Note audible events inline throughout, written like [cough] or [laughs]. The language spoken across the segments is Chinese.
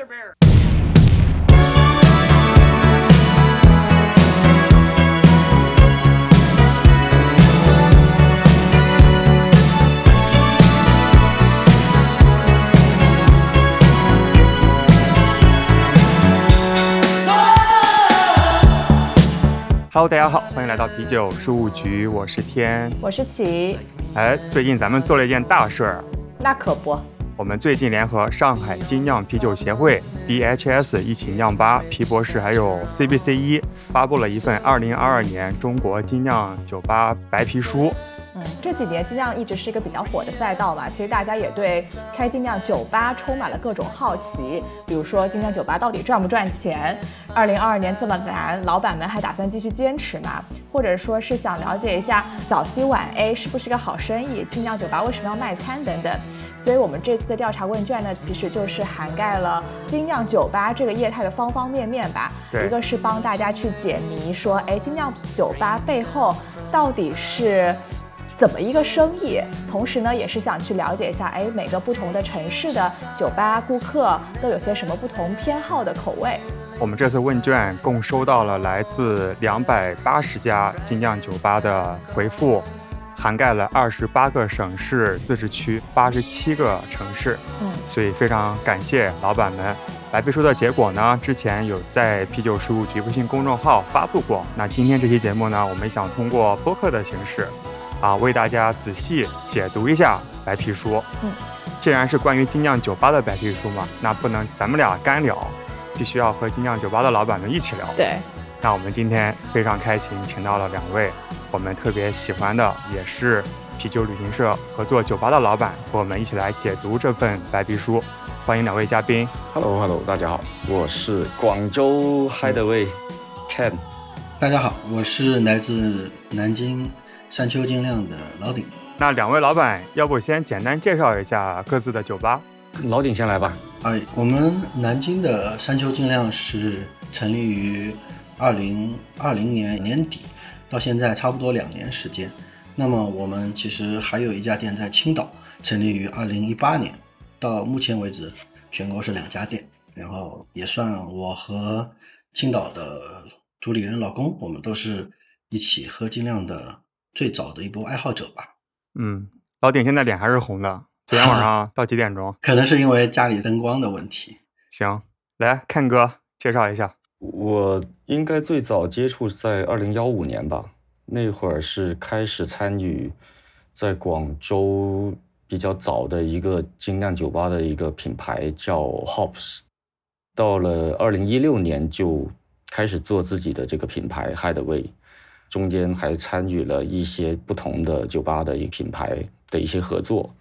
Brother Bear. Hello，大家好，欢迎来到啤酒事务局，我是天。我是齐，哎，最近咱们做了一件大事儿，那可不，我们最近联合上海精酿啤酒协会、BHS 一起酿吧、皮博士还有 CBC 一发布了一份2022年中国精酿酒吧白皮书。嗯，这几年精酿一直是一个比较火的赛道嘛，其实大家也对开精酿酒吧充满了各种好奇，比如说精酿酒吧到底赚不赚钱？二零二二年这么难，老板们还打算继续坚持吗？或者说是想了解一下早 C 晚 A 是不是个好生意？精酿酒吧为什么要卖餐等等？所以我们这次的调查问卷呢，其实就是涵盖了精酿酒吧这个业态的方方面面吧。对一个是帮大家去解谜，说，哎，精酿酒吧背后到底是怎么一个生意？同时呢，也是想去了解一下，哎，每个不同的城市的酒吧顾客都有些什么不同偏好的口味。我们这次问卷共收到了来自两百八十家精酿酒吧的回复，涵盖了二十八个省市自治区、八十七个城市。嗯，所以非常感谢老板们。白皮书的结果呢，之前有在啤酒事务局微信公众号发布过。那今天这期节目呢，我们想通过播客的形式，啊，为大家仔细解读一下白皮书。嗯，既然是关于精酿酒吧的白皮书嘛，那不能咱们俩干聊，必须要和精酿酒吧的老板们一起聊。对，那我们今天非常开心，请到了两位我们特别喜欢的，也是啤酒旅行社合作酒吧的老板，和我们一起来解读这份白皮书。欢迎两位嘉宾。Hello，Hello，大家好，我是广州 Hideaway Ken。大家好，我是来自南京山丘精酿的老鼎。那两位老板，要不先简单介绍一下各自的酒吧？老鼎先来吧。哎，我们南京的山丘精酿是成立于二零二零年年底，到现在差不多两年时间。那么我们其实还有一家店在青岛，成立于二零一八年，到目前为止全国是两家店，然后也算我和青岛的主理人老公，我们都是一起喝精酿的最早的一波爱好者吧。嗯，老鼎现在脸还是红的。昨天晚上到几点钟？[laughs] 可能是因为家里灯光的问题。行，来看哥介绍一下。我应该最早接触在二零幺五年吧，那会儿是开始参与在广州比较早的一个精酿酒吧的一个品牌叫 Hops。到了二零一六年就开始做自己的这个品牌 Hideaway，中间还参与了一些不同的酒吧的一个品牌的一些合作。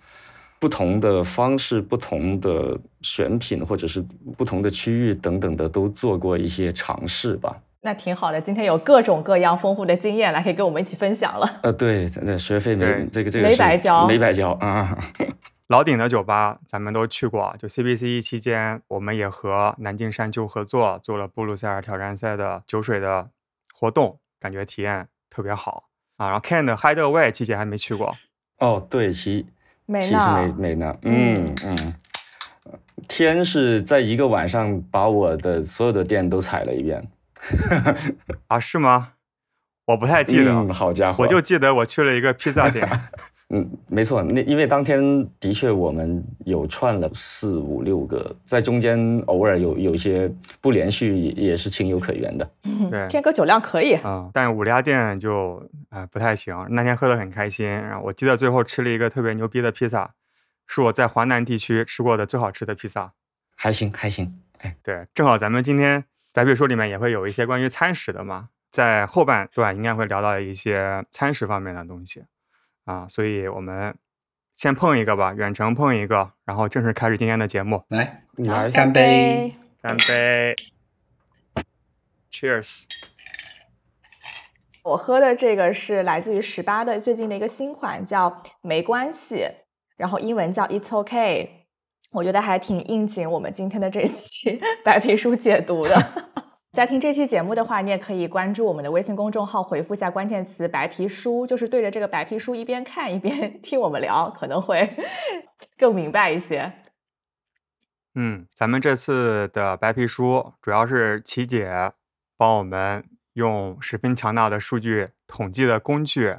不同的方式、不同的选品，或者是不同的区域等等的，都做过一些尝试吧。那挺好的，今天有各种各样丰富的经验来可以跟我们一起分享了。呃，对，那学费没这个这个没白交没白交啊。老鼎的酒吧咱们都去过，就 CBC 一期间，我们也和南京山丘合作做了布鲁塞尔挑战赛的酒水的活动，感觉体验特别好啊。然后 Ken 的 Hideaway 期间还没去过，哦，对，其没其实呢没没呢，嗯嗯。天是在一个晚上把我的所有的店都踩了一遍，[laughs] 啊，是吗？我不太记得，嗯好家伙，我就记得我去了一个披萨店。[laughs] 嗯，没错，那因为当天的确我们有串了四五六个，在中间偶尔有有一些不连续，也也是情有可原的。对，天哥酒量可以，嗯，但五家店就啊、不太行。那天喝得很开心，然后我记得最后吃了一个特别牛逼的披萨，是我在华南地区吃过的最好吃的披萨。还行还行，哎，对，正好咱们今天白皮书里面也会有一些关于餐食的嘛，在后半段应该会聊到一些餐食方面的东西啊，所以我们先碰一个吧，远程碰一个，然后正式开始今天的节目，来，你来干杯！干杯，Cheers！我喝的这个是来自于十八的最近的一个新款，叫没关系，然后英文叫 It's OK。我觉得还挺应景我们今天的这期 [laughs] 白皮书解读的。在听这期节目的话，你也可以关注我们的微信公众号，回复一下关键词“白皮书”，就是对着这个白皮书一边看一边 [laughs] 听我们聊，可能会 [laughs] 更明白一些。嗯，咱们这次的白皮书主要是琪姐帮我们用十分强大的数据统计的工具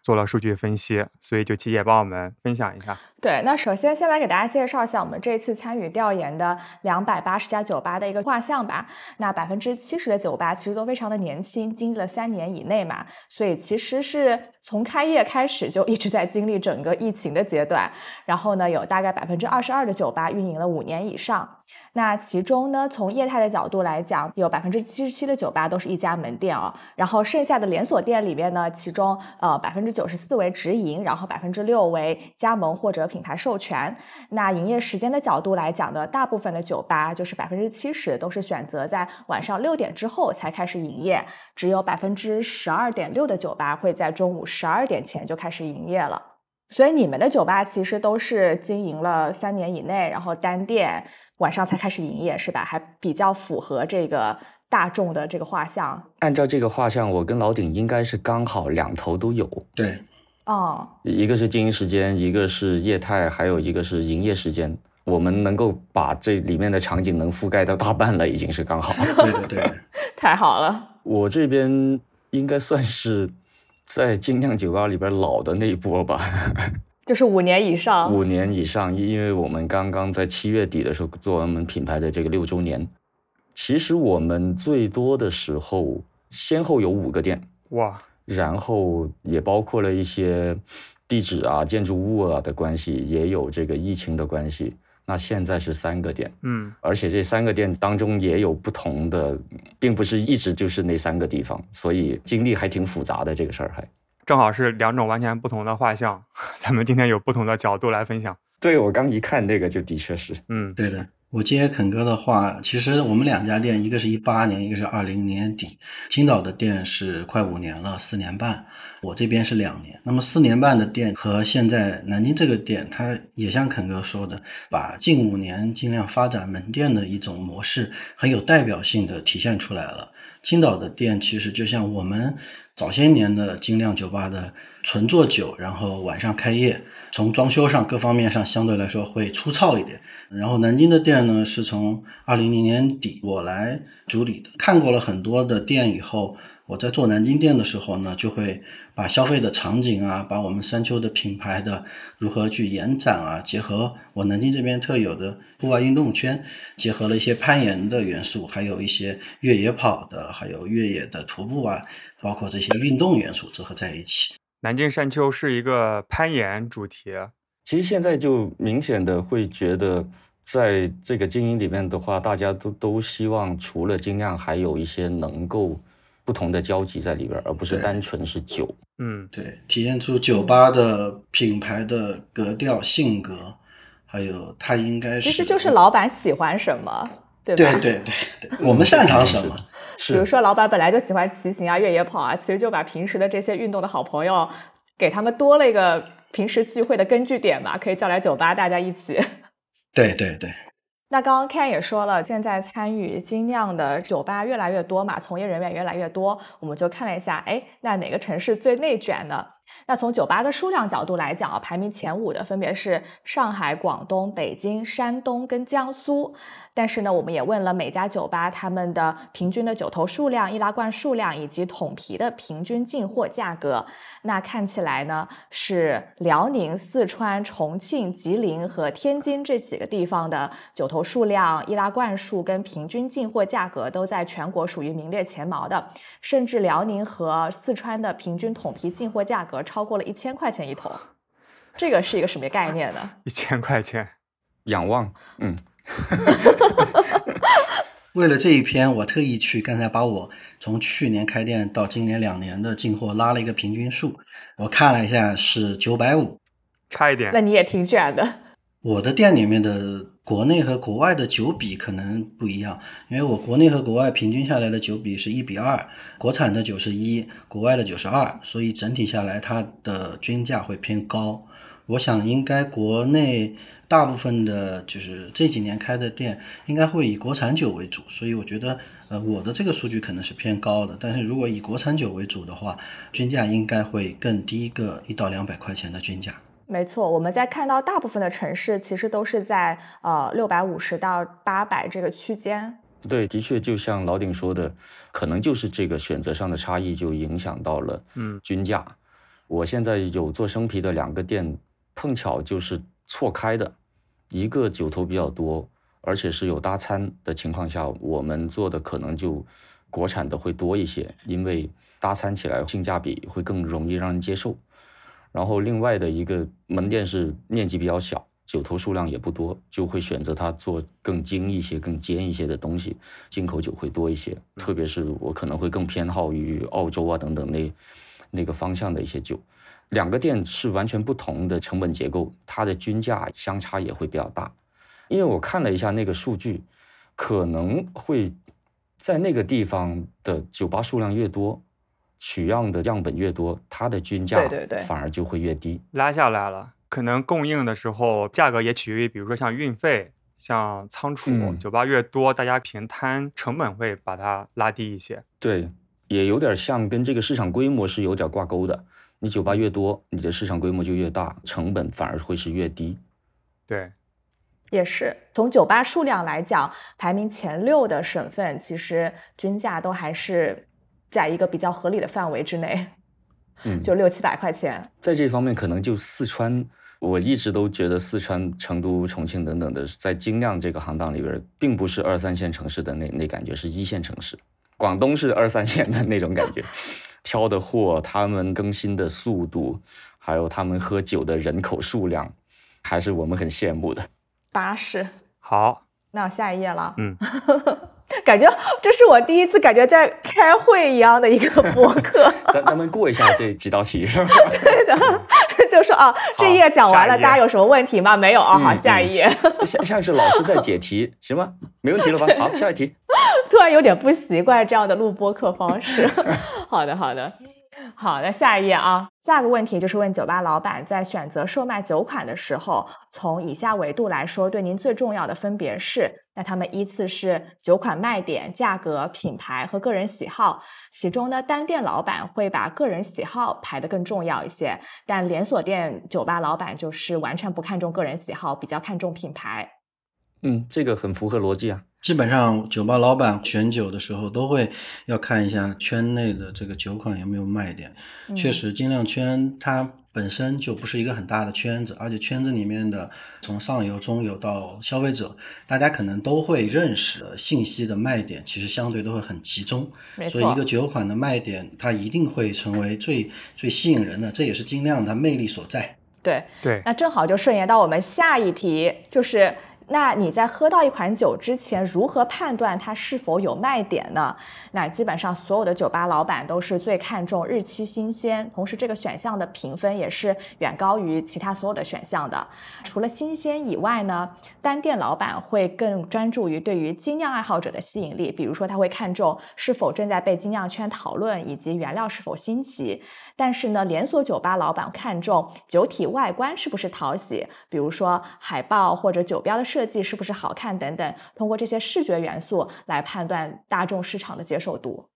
做了数据分析，所以就琪姐帮我们分享一下。对，那首先先来给大家介绍一下我们这次参与调研的两百八十家酒吧的一个画像吧。那百分之七十的酒吧其实都非常的年轻，经历了三年以内嘛，所以其实是从开业开始就一直在经历整个疫情的阶段。然后呢，有大概百分之二十二的酒吧运营了五年以上。那其中呢，从业态的角度来讲，有百分之七十七的酒吧都是一家门店啊。然后剩下的连锁店里面呢，其中呃百分之九十四为直营，然后百分之六为加盟或者品牌授权。那营业时间的角度来讲呢，大部分的酒吧就是百分之七十都是选择在晚上六点之后才开始营业，只有百分之十二点六的酒吧会在中午十二点前就开始营业了。所以你们的酒吧其实都是经营了三年以内，然后单店晚上才开始营业，是吧？还比较符合这个大众的这个画像。按照这个画像，我跟老顶应该是刚好两头都有。对，哦，一个是经营时间，一个是业态，还有一个是营业时间。我们能够把这里面的场景能覆盖到大半了，已经是刚好。对对，对。[laughs] 太好了。我这边应该算是在精酿酒吧里边老的那一波吧，[laughs] 就是五年以上。五年以上，因为我们刚刚在七月底的时候做完我们品牌的这个六周年。其实我们最多的时候，先后有五个店，哇，然后也包括了一些地址啊、建筑物啊的关系，也有这个疫情的关系。那现在是三个店，嗯，而且这三个店当中也有不同的，并不是一直就是那三个地方，所以经历还挺复杂的这个事儿还。正好是两种完全不同的画像，[laughs] 咱们今天有不同的角度来分享。对我刚一看那个就的确是，嗯，对的。我接肯哥的话，其实我们两家店，一个是一八年，一个是二零年底。青岛的店是快五年了，四年半。我这边是两年。那么四年半的店和现在南京这个店，它也像肯哥说的，把近五年尽量发展门店的一种模式，很有代表性的体现出来了。青岛的店其实就像我们早些年的精酿酒吧的纯做酒，然后晚上开业，从装修上各方面上相对来说会粗糙一点。然后南京的店呢，是从二零零年底我来主理的，看过了很多的店以后，我在做南京店的时候呢，就会把消费的场景啊，把我们山丘的品牌的如何去延展啊，结合我南京这边特有的户外运动圈，结合了一些攀岩的元素，还有一些越野跑的，还有越野的徒步啊，包括这些运动元素结合在一起。南京山丘是一个攀岩主题，其实现在就明显的会觉得，在这个经营里面的话，大家都都希望除了精酿，还有一些能够不同的交集在里边，而不是单纯是酒。嗯，对，体现出酒吧的品牌的格调、性格，还有它应该是，其实就是老板喜欢什么，对吧？对对对对，我们擅长什么？比如说老板本来就喜欢骑行啊、越野跑啊，其实就把平时的这些运动的好朋友，给他们多了一个平时聚会的根据点嘛，可以叫来酒吧大家一起。[laughs] 对对对，那刚刚 Ken 也说了，现在参与精酿的酒吧越来越多嘛，从业人员越来越多，我们就看了一下，哎，那哪个城市最内卷呢？那从酒吧的数量角度来讲啊，排名前五的分别是上海、广东、北京、山东跟江苏。但是呢，我们也问了每家酒吧他们的平均的酒头数量、易拉罐数量以及桶啤的平均进货价格。那看起来呢，是辽宁、四川、重庆、吉林和天津这几个地方的酒头数量、易拉罐数跟平均进货价格都在全国属于名列前茅的。甚至辽宁和四川的平均桶啤进货价格超过了一千块钱一桶。这个是一个什么概念呢？[laughs] 一千块钱，仰望，嗯，[laughs] 为了这一篇，我特意去刚才把我从去年开店到今年两年的进货拉了一个平均数，我看了一下是九百五。差一点那。你也挺卷的。我的店里面的国内和国外的酒比可能不一样，因为我国内和国外平均下来的酒比是一比二，国产的九十一，国外的九十二，所以整体下来它的均价会偏高。我想应该国内大部分的，就是这几年开的店，应该会以国产酒为主，所以我觉得，呃，我的这个数据可能是偏高的。但是如果以国产酒为主的话，均价应该会更低个一到两百块钱的均价。没错，我们在看到大部分的城市其实都是在呃六百五十到八百这个区间。对，的确，就像老鼎说的，可能就是这个选择上的差异，就影响到了嗯均价。我现在有做生啤的两个店，碰巧就是错开的，一个酒头比较多，而且是有搭餐的情况下，我们做的可能就国产的会多一些，因为搭餐起来性价比会更容易让人接受。然后另外的一个门店是面积比较小，酒头数量也不多，就会选择它做更精一些、更尖一些的东西，进口酒会多一些。特别是我可能会更偏好于澳洲啊等等那那个方向的一些酒。两个店是完全不同的成本结构，它的均价相差也会比较大。因为我看了一下那个数据，可能会在那个地方的酒吧数量越多，取样的样本越多，它的均价对对对反而就会越低。拉下来了。可能供应的时候价格也取决于，比如说像运费、像仓储，嗯酒吧越多，大家平摊成本会把它拉低一些。对，也有点像跟这个市场规模是有点挂钩的。你酒吧越多，你的市场规模就越大，成本反而会是越低。对，也是从酒吧数量来讲，排名前六的省份，其实均价都还是在一个比较合理的范围之内，嗯，[laughs] 就六七百块钱。在这方面，可能就四川，我一直都觉得四川、成都、重庆等等的，在精酿这个行当里边，并不是二三线城市的那那感觉，是一线城市。广东是二三线的那种感觉，挑的货，他们更新的速度，还有他们喝酒的人口数量，还是我们很羡慕的。巴士，好，那下一页了。嗯，[laughs] [laughs] 感觉这是我第一次感觉在开会一样的一个博客。[laughs] 咱咱们过一下这几道题是吧？[laughs] 对的，就说啊，这页讲完了，大家有什么问题吗？没有啊，好，嗯下一页。像像是老师在解题，行吗？没问题了吧？好，下一题。突然有点不习惯这样的录播课方式。好的，好的，好，那下一页啊，下个问题就是问酒吧老板在选择售卖酒款的时候，从以下维度来说，对您最重要的分别是，那他们依次是酒款卖点、价格、品牌和个人喜好。其中呢，单店老板会把个人喜好排得更重要一些，但连锁店酒吧老板就是完全不看重个人喜好，比较看重品牌。嗯，这个很符合逻辑啊。基本上酒吧老板选酒的时候都会要看一下圈内的这个酒款有没有卖点。嗯确实，精酿圈它本身就不是一个很大的圈子，而且圈子里面的从上游、中游到消费者，大家可能都会认识的信息的卖点，其实相对都会很集中。没错，所以一个酒款的卖点，它一定会成为最最吸引人的，这也是精酿它魅力所在。对。对，那正好就顺延到我们下一题，就是那你在喝到一款酒之前，如何判断它是否有卖点呢？那基本上所有的酒吧老板都是最看重日期新鲜，同时这个选项的评分也是远高于其他所有的选项的。除了新鲜以外呢，单店老板会更专注于对于精酿爱好者的吸引力，比如说他会看重是否正在被精酿圈讨论，以及原料是否新奇。但是呢，连锁酒吧老板看重酒体外观是不是讨喜，比如说海报或者酒标的设计是不是好看等等，通过这些视觉元素来判断大众市场的接受度。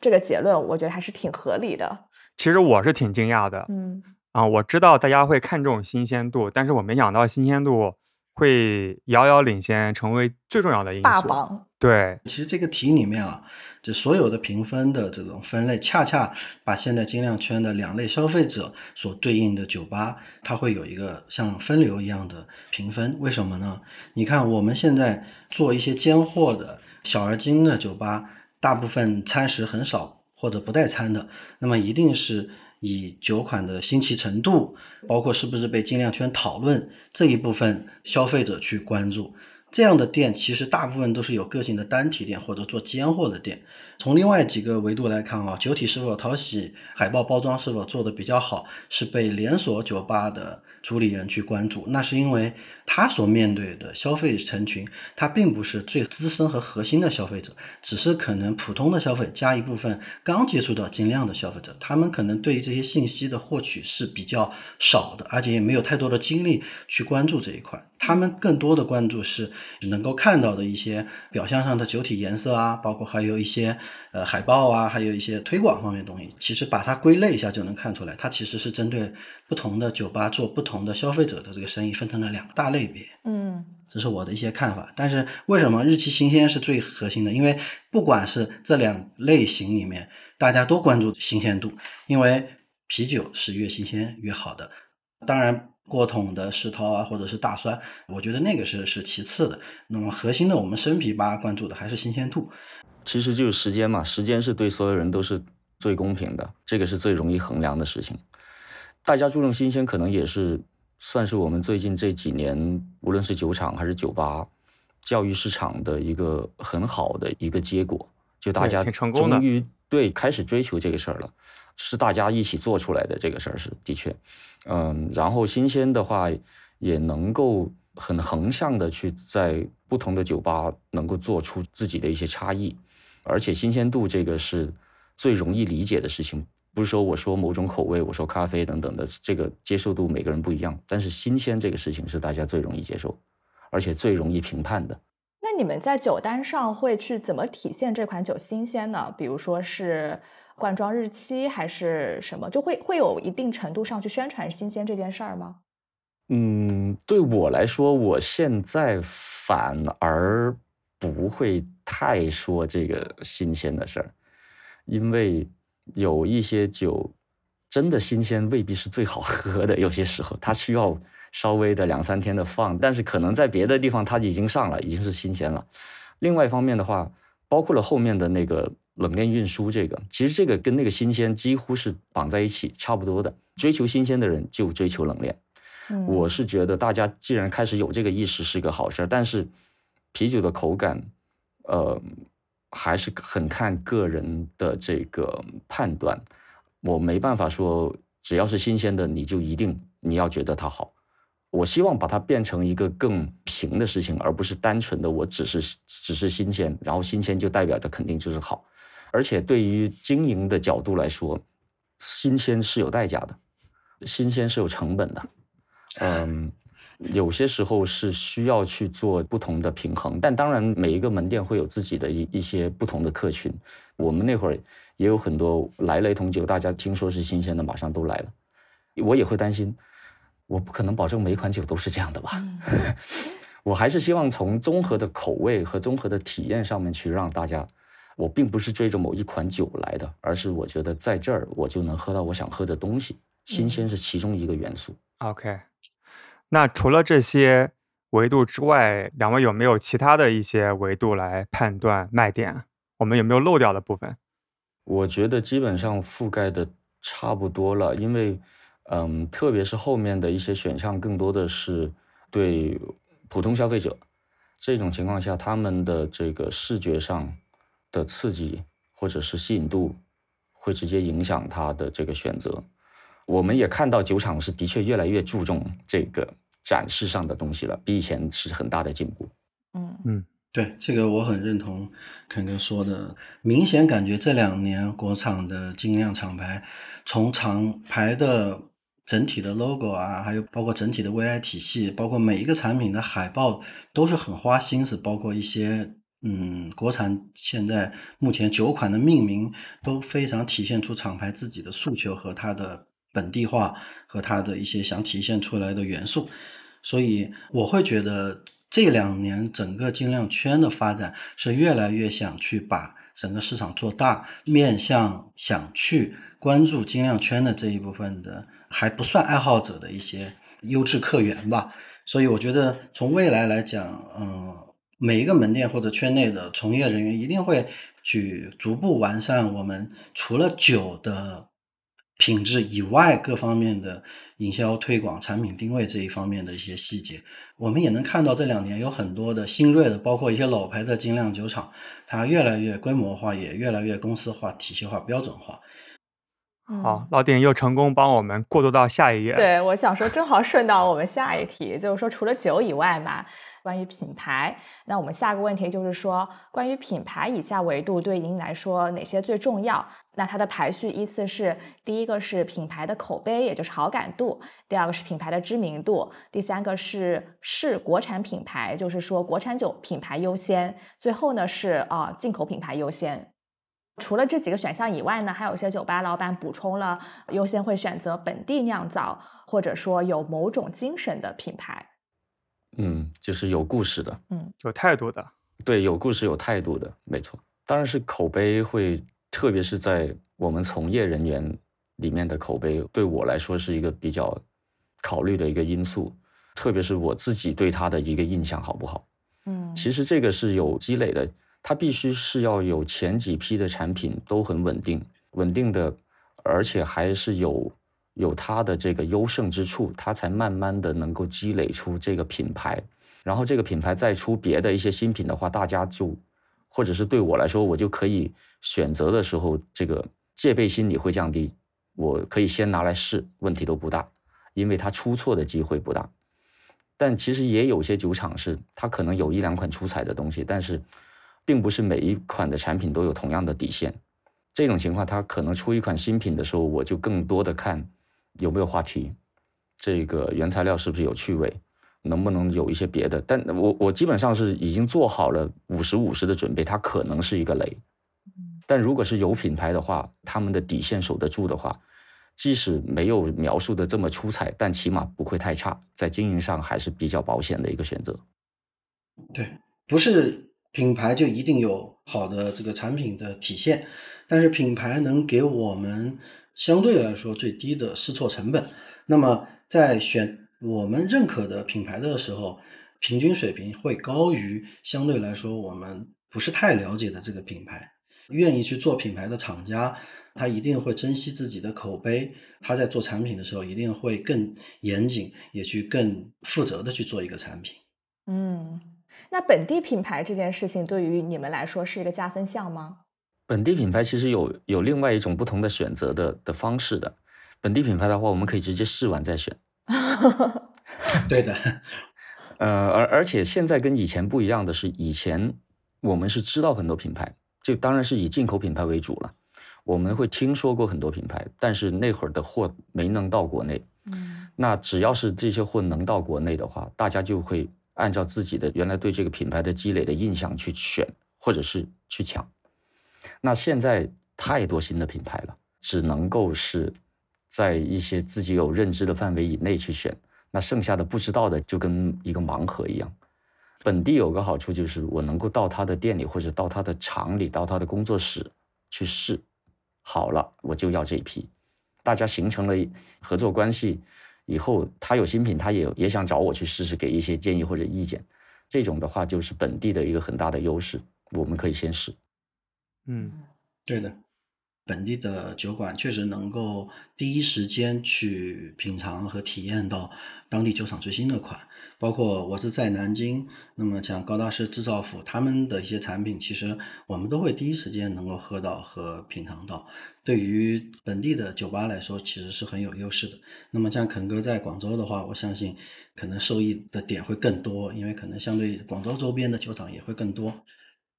这个结论我觉得还是挺合理的。其实我是挺惊讶的嗯，啊，我知道大家会看重新鲜度，但是我没想到新鲜度会遥遥领先，成为最重要的因素。霸榜。对，其实这个题里面啊，就所有的评分的这种分类，恰恰把现在精酿圈的两类消费者所对应的酒吧，它会有一个像分流一样的评分。为什么呢？你看我们现在做一些尖货的小而精的酒吧，大部分餐食很少或者不带餐的，那么一定是以酒款的新奇程度，包括是不是被精酿圈讨论这一部分消费者去关注。这样的店其实大部分都是有个性的单体店或者做尖货的店。从另外几个维度来看啊，酒体是否讨喜，海报包装是否做的比较好，是被连锁酒吧的主理人去关注。那是因为他所面对的消费人群，他并不是最资深和核心的消费者，只是可能普通的消费加一部分刚接触到精酿的消费者，他们可能对于这些信息的获取是比较少的，而且也没有太多的精力去关注这一块。他们更多的关注是能够看到的一些表象上的酒体颜色啊，包括还有一些呃海报啊，还有一些推广方面的东西，其实把它归类一下就能看出来，它其实是针对不同的酒吧做不同的消费者的这个生意分成了两个大类别。嗯，这是我的一些看法。但是为什么日期新鲜是最核心的？因为不管是这两类型里面，大家都关注新鲜度，因为啤酒是越新鲜越好的。当然。过桶的世涛啊，或者是大酸，我觉得那个是是其次的。那么核心的，我们生啤吧关注的还是新鲜度。其实就是时间嘛，时间是对所有人都是最公平的，这个是最容易衡量的事情。大家注重新鲜，可能也是算是我们最近这几年，无论是酒厂还是酒吧，教育市场的一个很好的一个结果。就大家终于对开始追求这个事儿了。是大家一起做出来的这个事儿是的确，嗯，然后新鲜的话也能够很横向的去在不同的酒吧能够做出自己的一些差异，而且新鲜度这个是最容易理解的事情，不是说我说某种口味，我说咖啡等等的这个接受度每个人不一样，但是新鲜这个事情是大家最容易接受，而且最容易评判的。那你们在酒单上会去怎么体现这款酒新鲜呢？比如说是。灌装日期还是什么，就会会有一定程度上去宣传新鲜这件事儿吗？嗯，对我来说，我现在反而不会太说这个新鲜的事儿，因为有一些酒真的新鲜未必是最好喝的，有些时候它需要稍微的两三天的放，但是可能在别的地方它已经上了，已经是新鲜了。另外一方面的话，包括了后面的那个。冷链运输这个，其实这个跟那个新鲜几乎是绑在一起，差不多的。追求新鲜的人就追求冷链。我是觉得大家既然开始有这个意识是个好事儿，但是啤酒的口感，呃，还是很看个人的这个判断。我没办法说，只要是新鲜的，你就一定你要觉得它好。我希望把它变成一个更平的事情，而不是单纯的我只是只是新鲜，然后新鲜就代表着肯定就是好。而且对于经营的角度来说，新鲜是有代价的，新鲜是有成本的，嗯，有些时候是需要去做不同的平衡。但当然，每一个门店会有自己的一一些不同的客群。我们那会儿也有很多来了一桶酒，大家听说是新鲜的，马上都来了。我也会担心，我不可能保证每一款酒都是这样的吧？[laughs] 我还是希望从综合的口味和综合的体验上面去让大家。我并不是追着某一款酒来的，而是我觉得在这儿我就能喝到我想喝的东西，新鲜是其中一个元素。OK，那除了这些维度之外，两位有没有其他的一些维度来判断卖点？我们有没有漏掉的部分？我觉得基本上覆盖的差不多了，因为，嗯，特别是后面的一些选项，更多的是对普通消费者，这种情况下，他们的这个视觉上。的刺激或者是吸引度，会直接影响他的这个选择。我们也看到酒厂是的确越来越注重这个展示上的东西了，比以前是很大的进步。嗯嗯，对这个我很认同肯哥说的。明显感觉这两年国产的精酿厂牌，从厂牌的整体的 logo 啊，还有包括整体的 VI 体系，包括每一个产品的海报，都是很花心思，包括一些。嗯，国产现在目前酒款的命名都非常体现出厂牌自己的诉求和它的本地化和它的一些想体现出来的元素，所以我会觉得这两年整个精酿圈的发展是越来越想去把整个市场做大，面向想去关注精酿圈的这一部分的还不算爱好者的一些优质客源吧。所以我觉得从未来来讲，嗯。每一个门店或者圈内的从业人员一定会去逐步完善我们除了酒的品质以外各方面的营销推广、产品定位这一方面的一些细节。我们也能看到这两年有很多的新锐的，包括一些老牌的精酿酒厂，它越来越规模化，也越来越公司化、体系化、标准化。好，老丁又成功帮我们过渡到下一页。对，我想说，正好顺到我们下一题，就是说，除了酒以外嘛，关于品牌，那我们下个问题就是说，关于品牌以下维度对您来说哪些最重要？那它的排序依次是：第一个是品牌的口碑，也就是好感度；第二个是品牌的知名度；第三个是是国产品牌，就是说国产酒品牌优先；最后呢是啊进口品牌优先。除了这几个选项以外呢，还有一些酒吧老板补充了优先会选择本地酿造，或者说有某种精神的品牌。嗯，就是有故事的，嗯，有态度的，对，有故事有态度的，没错。当然是口碑会，特别是在我们从业人员里面的口碑，对我来说是一个比较考虑的一个因素。特别是我自己对他的一个印象好不好？嗯，其实这个是有积累的。它必须是要有前几批的产品都很稳定，稳定的，而且还是有有它的这个优胜之处，它才慢慢的能够积累出这个品牌。然后这个品牌再出别的一些新品的话，大家就或者是对我来说，我就可以选择的时候，这个戒备心理会降低。我可以先拿来试，问题都不大，因为它出错的机会不大。但其实也有些酒厂是它可能有一两款出彩的东西，但是。并不是每一款的产品都有同样的底线，这种情况，它可能出一款新品的时候，我就更多的看有没有话题，这个原材料是不是有趣味，能不能有一些别的。但我我基本上是已经做好了五十五十的准备，它可能是一个雷。但如果是有品牌的话，他们的底线守得住的话，即使没有描述的这么出彩，但起码不会太差，在经营上还是比较保险的一个选择。对，不是。品牌就一定有好的这个产品的体现，但是品牌能给我们相对来说最低的试错成本。那么在选我们认可的品牌的时候，平均水平会高于相对来说我们不是太了解的这个品牌。愿意去做品牌的厂家，他一定会珍惜自己的口碑，他在做产品的时候一定会更严谨，也去更负责的去做一个产品。嗯。那本地品牌这件事情对于你们来说是一个加分项吗？本地品牌其实有有另外一种不同的选择的的方式的。本地品牌的话，我们可以直接试完再选。[laughs] 对的。呃，而而且现在跟以前不一样的是，以前我们是知道很多品牌，就当然是以进口品牌为主了。我们会听说过很多品牌，但是那会儿的货没能到国内。嗯。那只要是这些货能到国内的话，大家就会。按照自己的原来对这个品牌的积累的印象去选，或者是去抢。那现在太多新的品牌了，只能够是在一些自己有认知的范围以内去选。那剩下的不知道的就跟一个盲盒一样。本地有个好处就是我能够到他的店里或者到他的厂里、到他的工作室去试，好了我就要这一批。大家形成了合作关系。以后他有新品，他也也想找我去试试，给一些建议或者意见。这种的话就是本地的一个很大的优势，我们可以先试。嗯，对的。本地的酒馆确实能够第一时间去品尝和体验到当地酒厂最新的款，包括我是在南京，那么像高大师制造府他们的一些产品，其实我们都会第一时间能够喝到和品尝到。对于本地的酒吧来说，其实是很有优势的。那么像肯哥在广州的话，我相信可能受益的点会更多，因为可能相对广州周边的酒厂也会更多。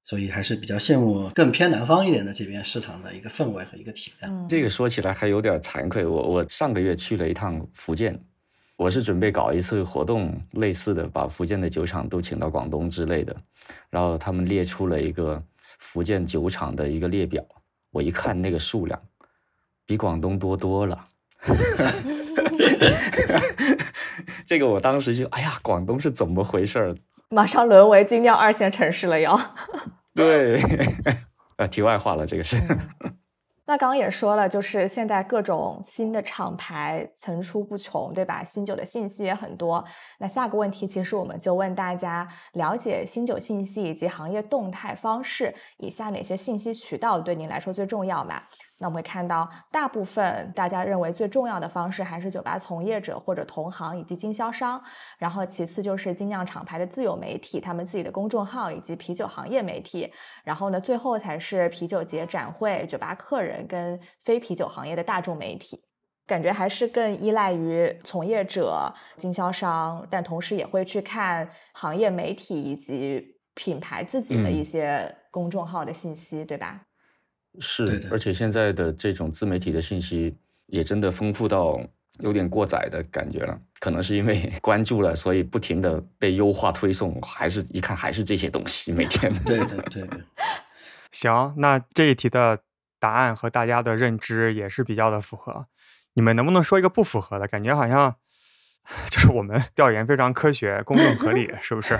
所以还是比较羡慕更偏南方一点的这边市场的一个氛围和一个体量。这个说起来还有点惭愧，我我上个月去了一趟福建，我是准备搞一次活动类似的，把福建的酒厂都请到广东之类的。然后他们列出了一个福建酒厂的一个列表，我一看那个数量，比广东多多了。[laughs] 这个我当时就哎呀，广东是怎么回事儿？马上沦为精酿二线城市了，要。对，呃，[laughs] 题外话了，这个是。那刚刚也说了，就是现在各种新的厂牌层出不穷，对吧？新酒的信息也很多。那下个问题，其实我们就问大家，了解新酒信息以及行业动态方式，以下哪些信息渠道对您来说最重要嘛？那我们会看到，大部分大家认为最重要的方式还是酒吧从业者或者同行以及经销商，然后其次就是精酿厂牌的自有媒体，他们自己的公众号以及啤酒行业媒体，然后呢，最后才是啤酒节展会、酒吧客人跟非啤酒行业的大众媒体。感觉还是更依赖于从业者、经销商，但同时也会去看行业媒体以及品牌自己的一些公众号的信息，对吧？是，而且现在的这种自媒体的信息也真的丰富到有点过载的感觉了。可能是因为 [laughs] 关注了，所以不停的被优化推送，还是一看还是这些东西，每天。对对对对。[laughs] 行，那这一题的答案和大家的认知也是比较的符合。你们能不能说一个不符合的？感觉好像 [laughs] 就是我们调研非常科学、公正合理，是不是？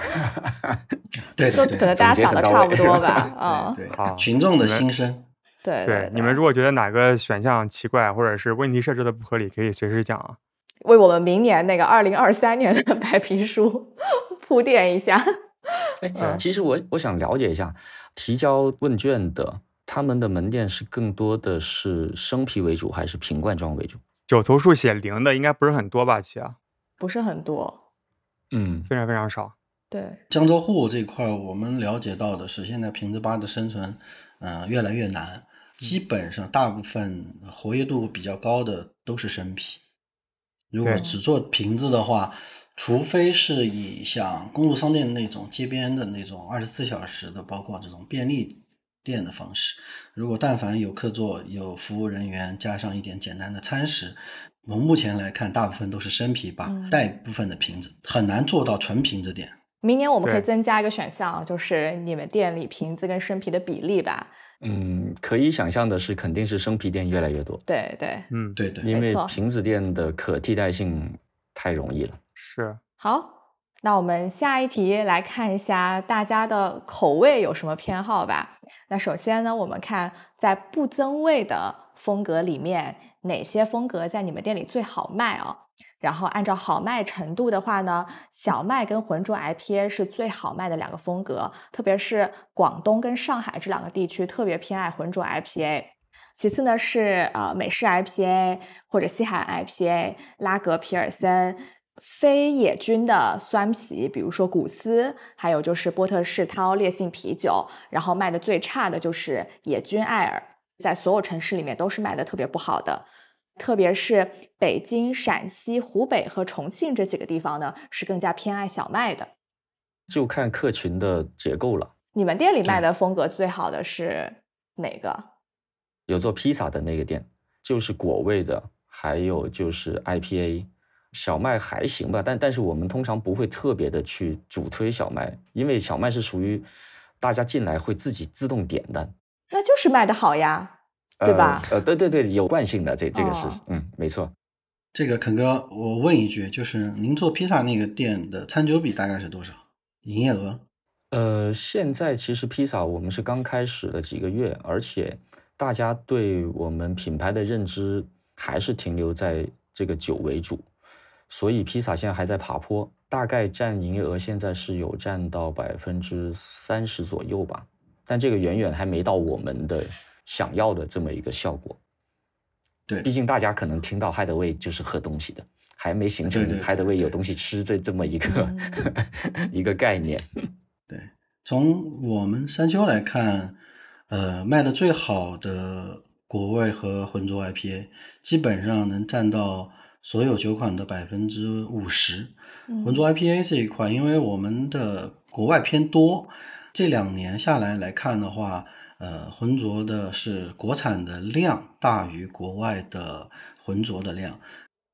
对，可能大家想的差不多吧。啊，对，群众的心声。对对，你们如果觉得哪个选项奇怪，或者是问题设置的不合理，可以随时讲啊。为我们明年那个二零二三年的白皮书铺垫一下。哎，其实我我想了解一下，提交问卷的他们的门店是更多的是生啤为主，还是瓶罐装为主？九头数写零的应该不是很多吧？齐啊，不是很多，嗯，非常非常少。对，江浙沪这块，我们了解到的是，现在瓶子吧的生存，嗯，越来越难。基本上，大部分活跃度比较高的都是生啤。如果只做瓶子的话，除非是以像公路商店那种街边的那种二十四小时的，包括这种便利店的方式。如果但凡有客座、有服务人员，加上一点简单的餐食，我目前来看，大部分都是生啤吧，带部分的瓶子，很难做到纯瓶子店。明年我们可以增加一个选项，就是你们店里瓶子跟生啤的比例吧。嗯，可以想象的是，肯定是生啤店越来越多。对对，嗯，对对，因为瓶子店的可替代性太容易了。是。好，那我们下一题来看一下大家的口味有什么偏好吧。那首先呢，我们看在不增味的风格里面，哪些风格在你们店里最好卖啊？然后按照好卖程度的话呢，小麦跟浑浊 IPA 是最好卖的两个风格，特别是广东跟上海这两个地区特别偏爱浑浊 IPA。其次呢是呃美式 IPA 或者西海岸 IPA，拉格皮尔森，非野菌的酸啤，比如说古斯，还有就是波特士涛烈性啤酒。然后卖的最差的就是野菌艾尔，在所有城市里面都是卖的特别不好的。特别是北京、陕西、湖北和重庆这几个地方呢，是更加偏爱小麦的。就看客群的结构了。你们店里卖的风格最好的是哪个？有做披萨的那个店，就是果味的，还有就是 IPA。小麦还行吧，但但是我们通常不会特别的去主推小麦，因为小麦是属于大家进来会自己自动点的。那就是卖的好呀。对吧？呃，对对对，有惯性的，这这个是，嗯，没错。这个肯哥，我问一句，就是您做披萨那个店的餐酒比大概是多少？营业额？呃，现在其实披萨我们是刚开始的几个月，而且大家对我们品牌的认知还是停留在这个酒为主，所以披萨现在还在爬坡，大概占营业额现在是有占到百分之三十左右吧，但这个远远还没到我们的。想要的这么一个效果，对，毕竟大家可能听到 Hideaway 就是喝东西的，还没形成 Hideaway 有东西吃这这么一个 [laughs] 一个概念。对，从我们山丘来看，呃，卖的最好的果味和浑浊 IPA 基本上能占到所有酒款的百分之五十。浑浊 IPA 这一块，因为我们的国外偏多，这两年下来来看的话。呃，浑浊的是国产的量大于国外的浑浊的量，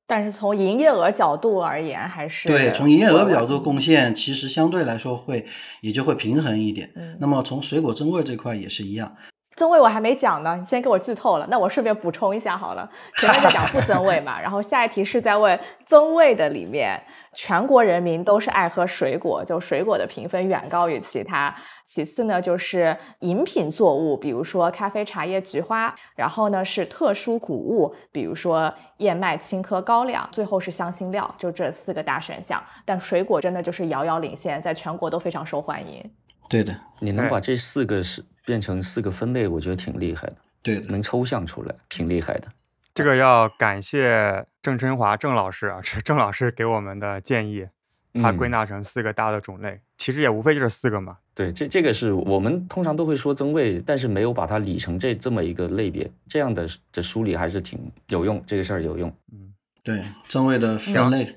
但是从营业额角度而言，还是对从营业额角度贡献，其实相对来说会也就会平衡一点。嗯，那么从水果增味这块也是一样。增味我还没讲呢，你先给我剧透了，那我顺便补充一下好了。前面在讲不增味嘛，[laughs] 然后下一题是在问增味的里面，全国人民都是爱喝水果，就水果的评分远高于其他。其次呢就是饮品作物，比如说咖啡、茶叶、菊花，然后呢是特殊谷物，比如说燕麦、青稞、高粱，最后是香辛料，就这四个大选项。但水果真的就是遥遥领先，在全国都非常受欢迎。对的，你能把这四个是变成四个分类，我觉得挺厉害的。对的，能抽象出来，挺厉害的。这个要感谢郑春华郑老师啊，[laughs] 是郑老师给我们的建议，他嗯归纳成四个大的种类，其实也无非就是四个嘛。对，这这个是我们通常都会说增味，但是没有把它理成这这么一个类别，这样的的梳理还是挺有用，这个事儿有用。嗯对增味的分类，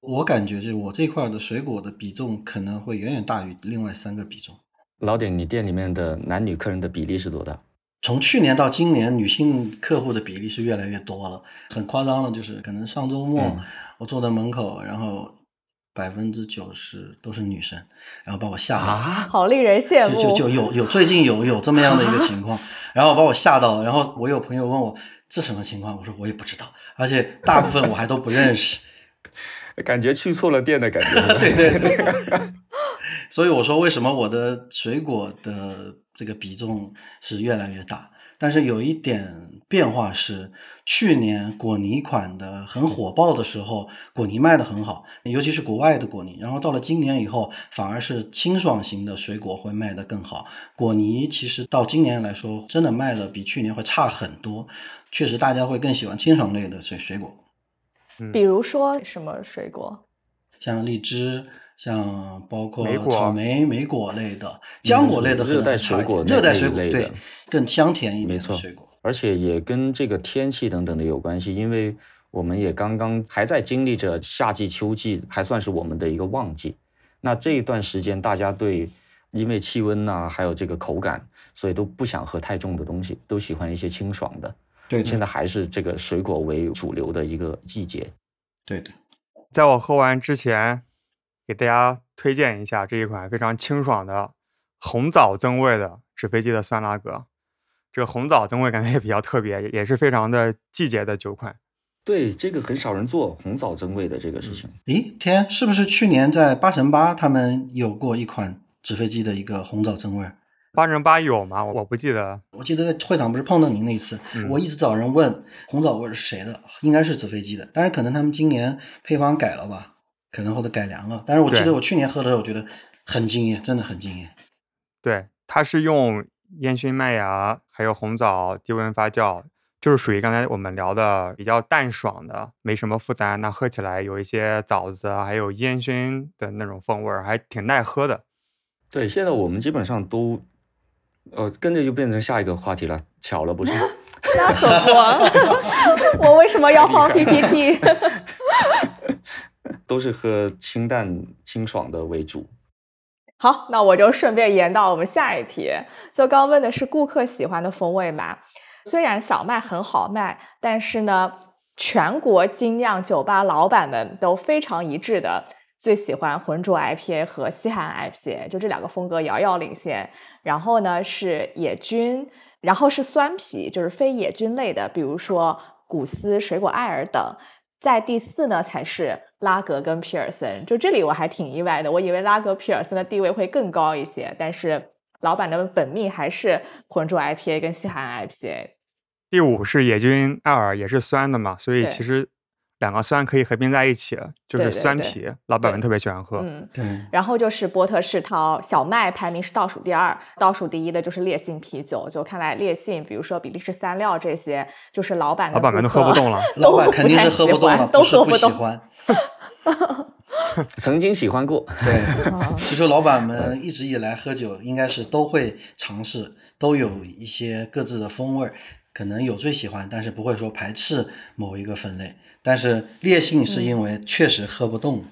我感觉就是我这块儿的水果的比重可能会远远大于另外三个比重。老点，你店里面的男女客人的比例是多大？从去年到今年，女性客户的比例是越来越多了，很夸张了。就是可能上周末嗯我坐在门口，然后百分之九十都是女生，然后把我吓到了。啊，好令人羡慕。就就就有有最近有有这么样的一个情况，[laughs] 然后把我吓到了。然后我有朋友问我这什么情况，我说我也不知道，而且大部分我还都不认识。[laughs] 感觉去错了店的感觉。对 [laughs] 对对。所以我说，为什么我的水果的这个比重是越来越大？但是有一点变化是，去年果泥款的很火爆的时候，果泥卖的很好，尤其是国外的果泥。然后到了今年以后，反而是清爽型的水果会卖得更好。果泥其实到今年来说，真的卖的比去年会差很多。确实，大家会更喜欢清爽类的水水果。比如说什么水果？像荔枝，像包括草莓、莓果类的、浆果类的热带水果点热带那水果类的更香甜一点的没错水果。而且也跟这个天气等等的有关系，因为我们也刚刚还在经历着夏季、秋季，还算是我们的一个旺季。那这一段时间，大家对因为气温呐、还有这个口感，所以都不想喝太重的东西，都喜欢一些清爽的。对的，现在还是这个水果为主流的一个季节。对的，在我喝完之前，给大家推荐一下这一款非常清爽的红枣增味的纸飞机的酸辣格。这个红枣增味感觉也比较特别，也也是非常的季节的酒款。对，这个很少人做红枣增味的这个事情。咦，天，是不是去年在八乘八他们有过一款纸飞机的一个红枣增味？八乘八有吗？我我不记得。我记得在会场不是碰到您那一次，嗯我一直找人问红枣味是谁的，应该是纸飞机的，但是可能他们今年配方改了吧，可能或者改良了。但是我记得我去年喝的时候，我觉得很惊艳，真的很惊艳。对，它是用烟熏麦芽还有红枣低温发酵，就是属于刚才我们聊的比较淡爽的，没什么负担。那喝起来有一些枣子啊，还有烟熏的那种风味儿，还挺耐喝的。对，现在我们基本上都，呃，跟着就变成下一个话题了，巧了不是？[laughs] 那可不，[laughs] 我为什么要 [laughs] 放 PPT？都是喝清淡清爽的为主。好，那我就顺便延到我们下一题。就刚问的是顾客喜欢的风味嘛？虽然小麦很好卖，但是呢，全国精酿酒吧老板们都非常一致的最喜欢浑浊 IPA 和西海岸 IPA，就这两个风格遥遥领先。然后呢是野菌，然后是酸啤，就是非野菌类的，比如说古斯、水果艾尔等。在第四呢才是拉格跟皮尔森，就这里我还挺意外的，我以为拉格皮尔森的地位会更高一些，但是老板的本命还是浑浊 IPA 跟西海岸 IPA。第五是野菌艾尔，也是酸的嘛，所以其实两个酸可以合并在一起，就对对对是酸啤，老板们特别喜欢喝。嗯，对，然后就是波特世涛小麦排名是倒数第二，倒数第一的就是烈性啤酒。就看来烈性，比如说比利时三料这些，就是老板老板们都喝不动了。[laughs] 老板肯定是喝不动了，都不是不喝不动喜欢。[laughs] 曾经喜欢过，[laughs] 对，啊其实老板们一直以来喝酒，应该是都会尝试，都有一些各自的风味儿，可能有最喜欢，但是不会说排斥某一个分类。但是烈性是因为确实喝不动。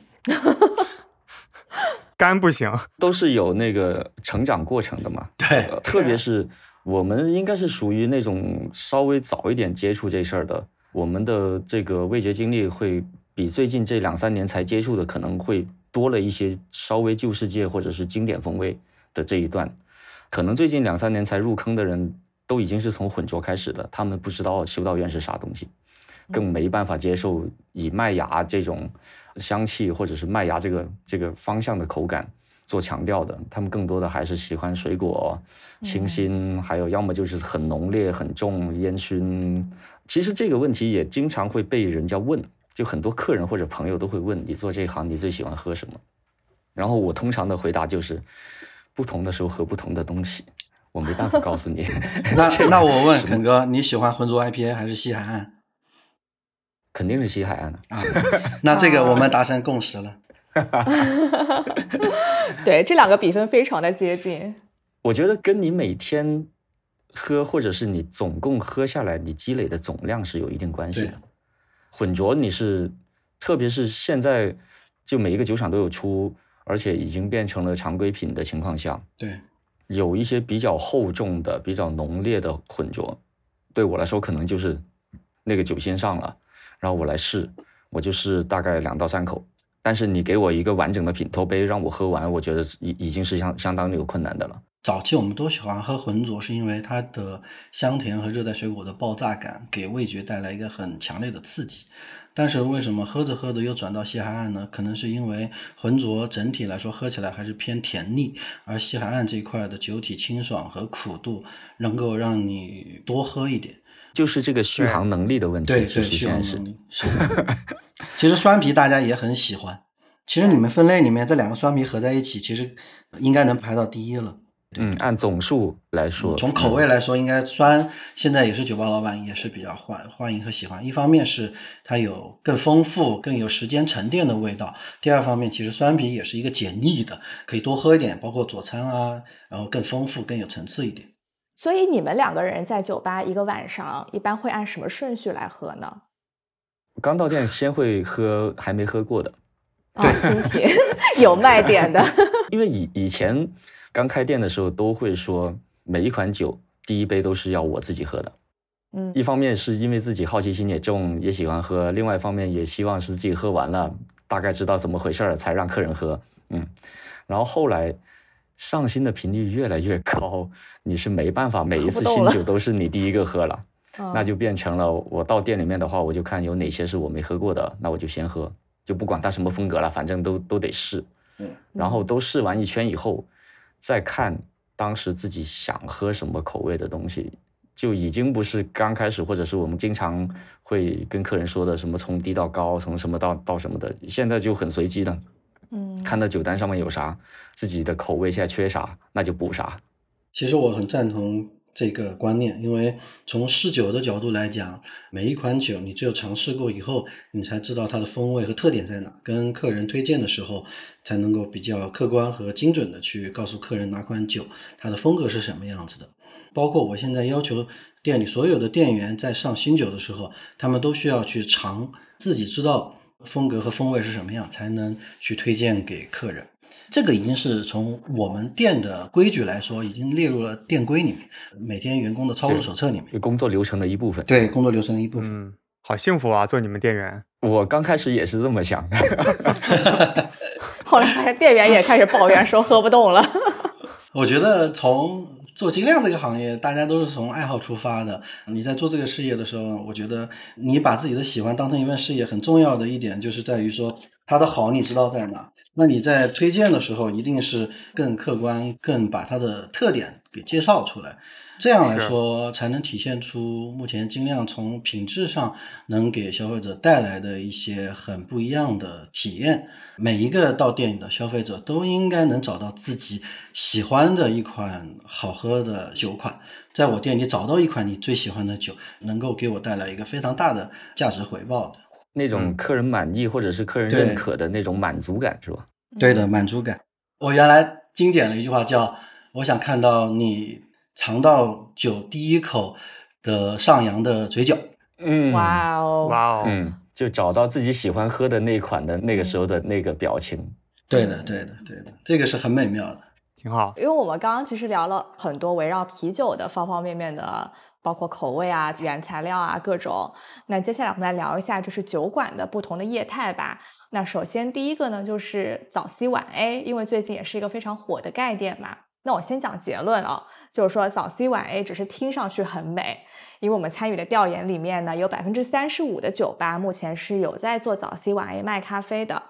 [laughs] 肝不行，都是有那个成长过程的嘛。对呃特别是我们应该是属于那种稍微早一点接触这事儿的，我们的这个味觉经历会比最近这两三年才接触的可能会多了一些稍微旧世界或者是经典风味的这一段。可能最近两三年才入坑的人都已经是从混浊开始的，他们不知道修道院是啥东西，更没办法接受以麦芽这种香气或者是麦芽这个这个方向的口感做强调的，他们更多的还是喜欢水果清新，还有要么就是很浓烈、很重烟熏。其实这个问题也经常会被人家问，就很多客人或者朋友都会问你做这行你最喜欢喝什么？然后我通常的回答就是，不同的时候喝不同的东西。我没办法告诉你。[laughs] 那 [laughs] 那我问肯哥，你喜欢浑浊 IPA 还是西海岸？肯定是西海岸的啊。那这个我们达成共识了。[laughs] 对，这两个比分非常的接近。我觉得跟你每天喝，或者是你总共喝下来，你积累的总量是有一定关系的。混浊你是，特别是现在就每一个酒厂都有出，而且已经变成了常规品的情况下，对，有一些比较厚重的、比较浓烈的混浊，对我来说可能就是那个酒先上了，然后我来试，我就试大概两到三口。但是你给我一个完整的品头杯让我喝完，我觉得已已经是相相当有困难的了。早期我们都喜欢喝浑浊，是因为它的香甜和热带水果的爆炸感给味觉带来一个很强烈的刺激。但是为什么喝着喝着又转到西海岸呢？可能是因为浑浊整体来说喝起来还是偏甜腻，而西海岸这一块的酒体清爽和苦度能够让你多喝一点，就是这个续航能力的问题。对对，续航能力是。其实酸啤大家也很喜欢。其实你们分类里面这两个酸啤合在一起，其实应该能排到第一了。嗯，按总数来说，从口味来说，应该酸现在也是酒吧老板也是比较欢欢迎和喜欢。一方面是它有更丰富、更有时间沉淀的味道；第二方面，其实酸啤也是一个解腻的，可以多喝一点，包括佐餐啊，然后更丰富、更有层次一点。所以你们两个人在酒吧一个晚上，一般会按什么顺序来喝呢？刚到店先会喝还没喝过的。对，新品 [laughs] 有卖点的。[laughs] 因为以以前刚开店的时候，都会说每一款酒第一杯都是要我自己喝的。嗯，一方面是因为自己好奇心也重，也喜欢喝；另外一方面也希望是自己喝完了，大概知道怎么回事儿才让客人喝。嗯，然后后来上新的频率越来越高，你是没办法每一次新酒都是你第一个喝了，[laughs] 那就变成了我到店里面的话，我就看有哪些是我没喝过的，那我就先喝。就不管它什么风格了，反正都都得试，嗯，然后都试完一圈以后，再看当时自己想喝什么口味的东西，就已经不是刚开始或者是我们经常会跟客人说的什么从低到高，从什么到到什么的，现在就很随机的，嗯，看到酒单上面有啥，自己的口味现在缺啥，那就补啥。其实我很赞同。这个观念，因为从试酒的角度来讲，每一款酒你只有尝试过以后，你才知道它的风味和特点在哪，跟客人推荐的时候才能够比较客观和精准的去告诉客人哪款酒它的风格是什么样子的。包括我现在要求店里所有的店员在上新酒的时候，他们都需要去尝，自己知道风格和风味是什么样，才能去推荐给客人。这个已经是从我们店的规矩来说，已经列入了店规里面，每天员工的操作手册里面，工作流程的一部分。对，工作流程的一部分。嗯，好幸福啊，做你们店员。我刚开始也是这么想的，[laughs] 后来店员也开始抱怨说喝不动了。[laughs] 我觉得从做精酿这个行业，大家都是从爱好出发的。你在做这个事业的时候，我觉得你把自己的喜欢当成一份事业，很重要的一点就是在于说它的好，你知道在哪。那你在推荐的时候，一定是更客观，更把它的特点给介绍出来，这样来说才能体现出目前精酿从品质上能给消费者带来的一些很不一样的体验。每一个到店里的消费者都应该能找到自己喜欢的一款好喝的酒款，在我店里找到一款你最喜欢的酒，能够给我带来一个非常大的价值回报的。那种客人满意或者是客人认可的那种满足感，是吧？对的，满足感。我原来经典的一句话叫：“我想看到你尝到酒第一口的上扬的嘴角。”嗯，哇哦，哇哦，嗯，就找到自己喜欢喝的那款的那个时候的那个表情。对的，对的，对的，这个是很美妙的，挺好。因为我们刚刚其实聊了很多围绕啤酒的方方面面的。包括口味啊、原材料啊各种。那接下来我们来聊一下，就是酒馆的不同的业态吧。那首先第一个呢，就是早 C 晚 A，因为最近也是一个非常火的概念嘛。那我先讲结论啊，就是说早 C 晚 A 只是听上去很美，因为我们参与的调研里面呢，有百分之三十五的酒吧目前是有在做早 C 晚 A 卖咖啡的。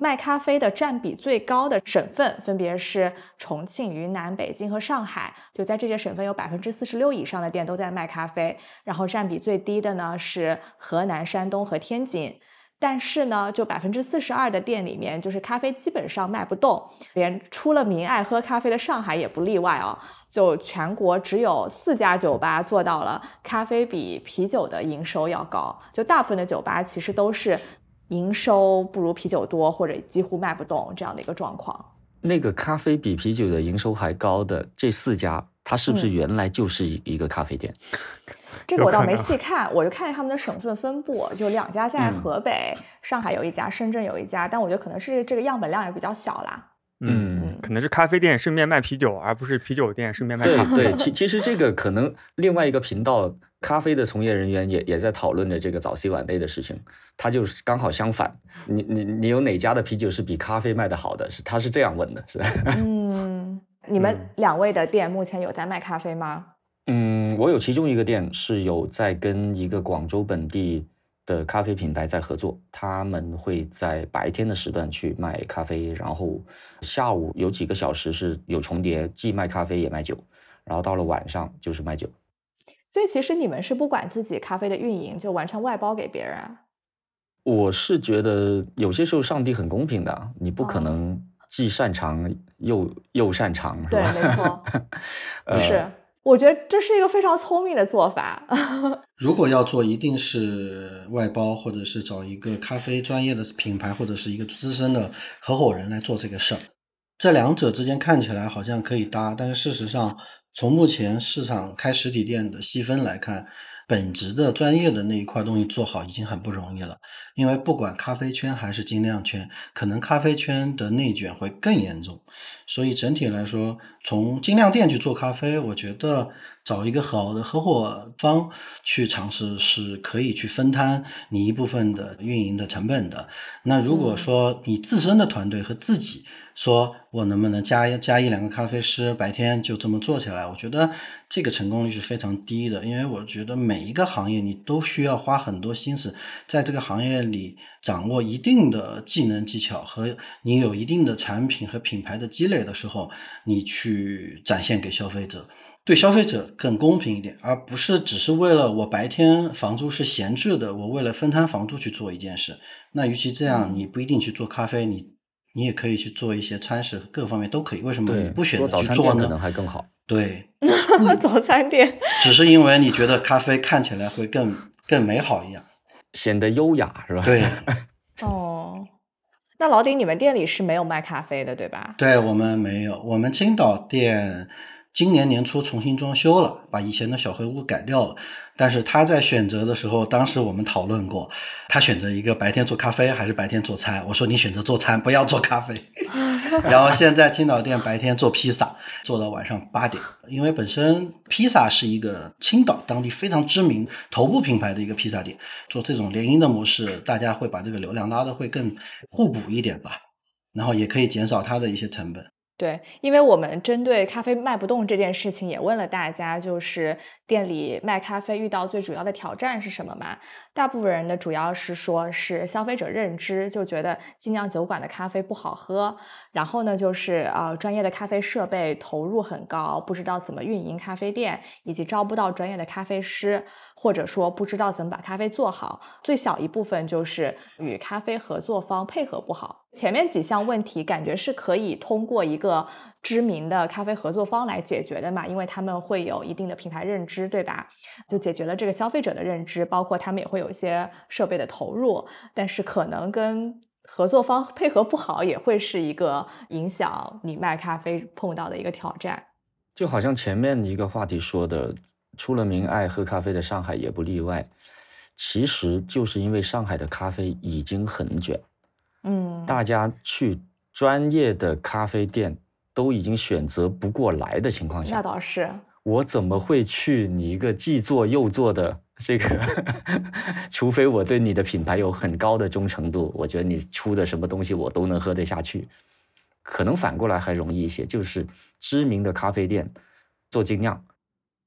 卖咖啡的占比最高的省份分别是重庆、云南、北京和上海，就在这些省份有百分之四十六以上的店都在卖咖啡。然后占比最低的呢是河南、山东和天津。但是呢，就百分之四十二的店里面，就是咖啡基本上卖不动，连出了名爱喝咖啡的上海也不例外哦。就全国只有四家酒吧做到了咖啡比啤酒的营收要高，就大部分的酒吧其实都是营收不如啤酒多，或者几乎卖不动这样的一个状况。那个咖啡比啤酒的营收还高的这四家，它是不是原来就是一个咖啡店？这个我倒没细看，我就看见他们的省份分布，就两家在河北、上海有一家，深圳有一家，但我觉得可能是这个样本量也比较小啦。嗯，可能是咖啡店顺便卖啤酒，而不是啤酒店顺便卖咖啡。对对，其其实这个可能另外一个频道咖啡的从业人员也也在讨论着这个早 C 晚 A 的事情，他就是刚好相反。你你你有哪家的啤酒是比咖啡卖的好的？是他是这样问的，是吧？嗯，你们两位的店目前有在卖咖啡吗？嗯，我有其中一个店是有在跟一个广州本地的咖啡品牌在合作，他们会在白天的时段去卖咖啡，然后下午有几个小时是有重叠，既卖咖啡也卖酒，然后到了晚上就是卖酒。所以其实你们是不管自己咖啡的运营，就完全外包给别人。我是觉得有些时候上帝很公平的，你不可能既擅长又又擅长，对，没错，[laughs] 是。我觉得这是一个非常聪明的做法。[laughs] 如果要做，一定是外包，或者是找一个咖啡专业的品牌，或者是一个资深的合伙人来做这个事儿。这两者之间看起来好像可以搭，但是事实上，从目前市场开实体店的细分来看。本职的专业的那一块东西做好已经很不容易了，因为不管咖啡圈还是精酿圈，可能咖啡圈的内卷会更严重。所以整体来说，从精酿店去做咖啡，我觉得找一个好的合伙方去尝试是可以去分摊你一部分的运营的成本的。那如果说你自身的团队和自己，说我能不能加加一两个咖啡师，白天就这么做起来？我觉得这个成功率是非常低的，因为我觉得每一个行业你都需要花很多心思，在这个行业里掌握一定的技能技巧和你有一定的产品和品牌的积累的时候，你去展现给消费者，对消费者更公平一点，而不是只是为了我白天房租是闲置的，我为了分摊房租去做一件事。那与其这样，你不一定去做咖啡，你。你也可以去做一些餐食，各方面都可以。为什么你不选择去做呢？可能还更好。对，[laughs] 早餐店 [laughs] 只是因为你觉得咖啡看起来会更更美好一样，显得优雅是吧？对。哦，那老丁，你们店里是没有卖咖啡的对吧？对我们没有，我们青岛店。今年年初重新装修了，把以前的小黑屋改掉了。但是他在选择的时候，当时我们讨论过，他选择一个白天做咖啡还是白天做餐。我说你选择做餐，不要做咖啡。[laughs] 然后现在青岛店白天做披萨，做到晚上八点。因为本身披萨是一个青岛当地非常知名头部品牌的一个披萨店，做这种联营的模式，大家会把这个流量拉的会更互补一点吧。然后也可以减少它的一些成本。对，因为我们针对咖啡卖不动这件事情也问了大家，就是店里卖咖啡遇到最主要的挑战是什么嘛？大部分人呢主要是说是消费者认知，就觉得精酿酒馆的咖啡不好喝。然后呢，就是呃，专业的咖啡设备投入很高，不知道怎么运营咖啡店，以及招不到专业的咖啡师，或者说不知道怎么把咖啡做好。最小一部分就是与咖啡合作方配合不好。前面几项问题感觉是可以通过一个知名的咖啡合作方来解决的嘛，因为他们会有一定的品牌认知，对吧？就解决了这个消费者的认知，包括他们也会有一些设备的投入，但是可能跟。合作方配合不好，也会是一个影响你卖咖啡碰到的一个挑战。就好像前面一个话题说的，出了名爱喝咖啡的上海也不例外。其实就是因为上海的咖啡已经很卷，嗯，大家去专业的咖啡店都已经选择不过来的情况下，那倒是。我怎么会去你一个既做又做的？这个，[laughs] 除非我对你的品牌有很高的忠诚度，我觉得你出的什么东西我都能喝得下去。可能反过来还容易一些，就是知名的咖啡店做精酿，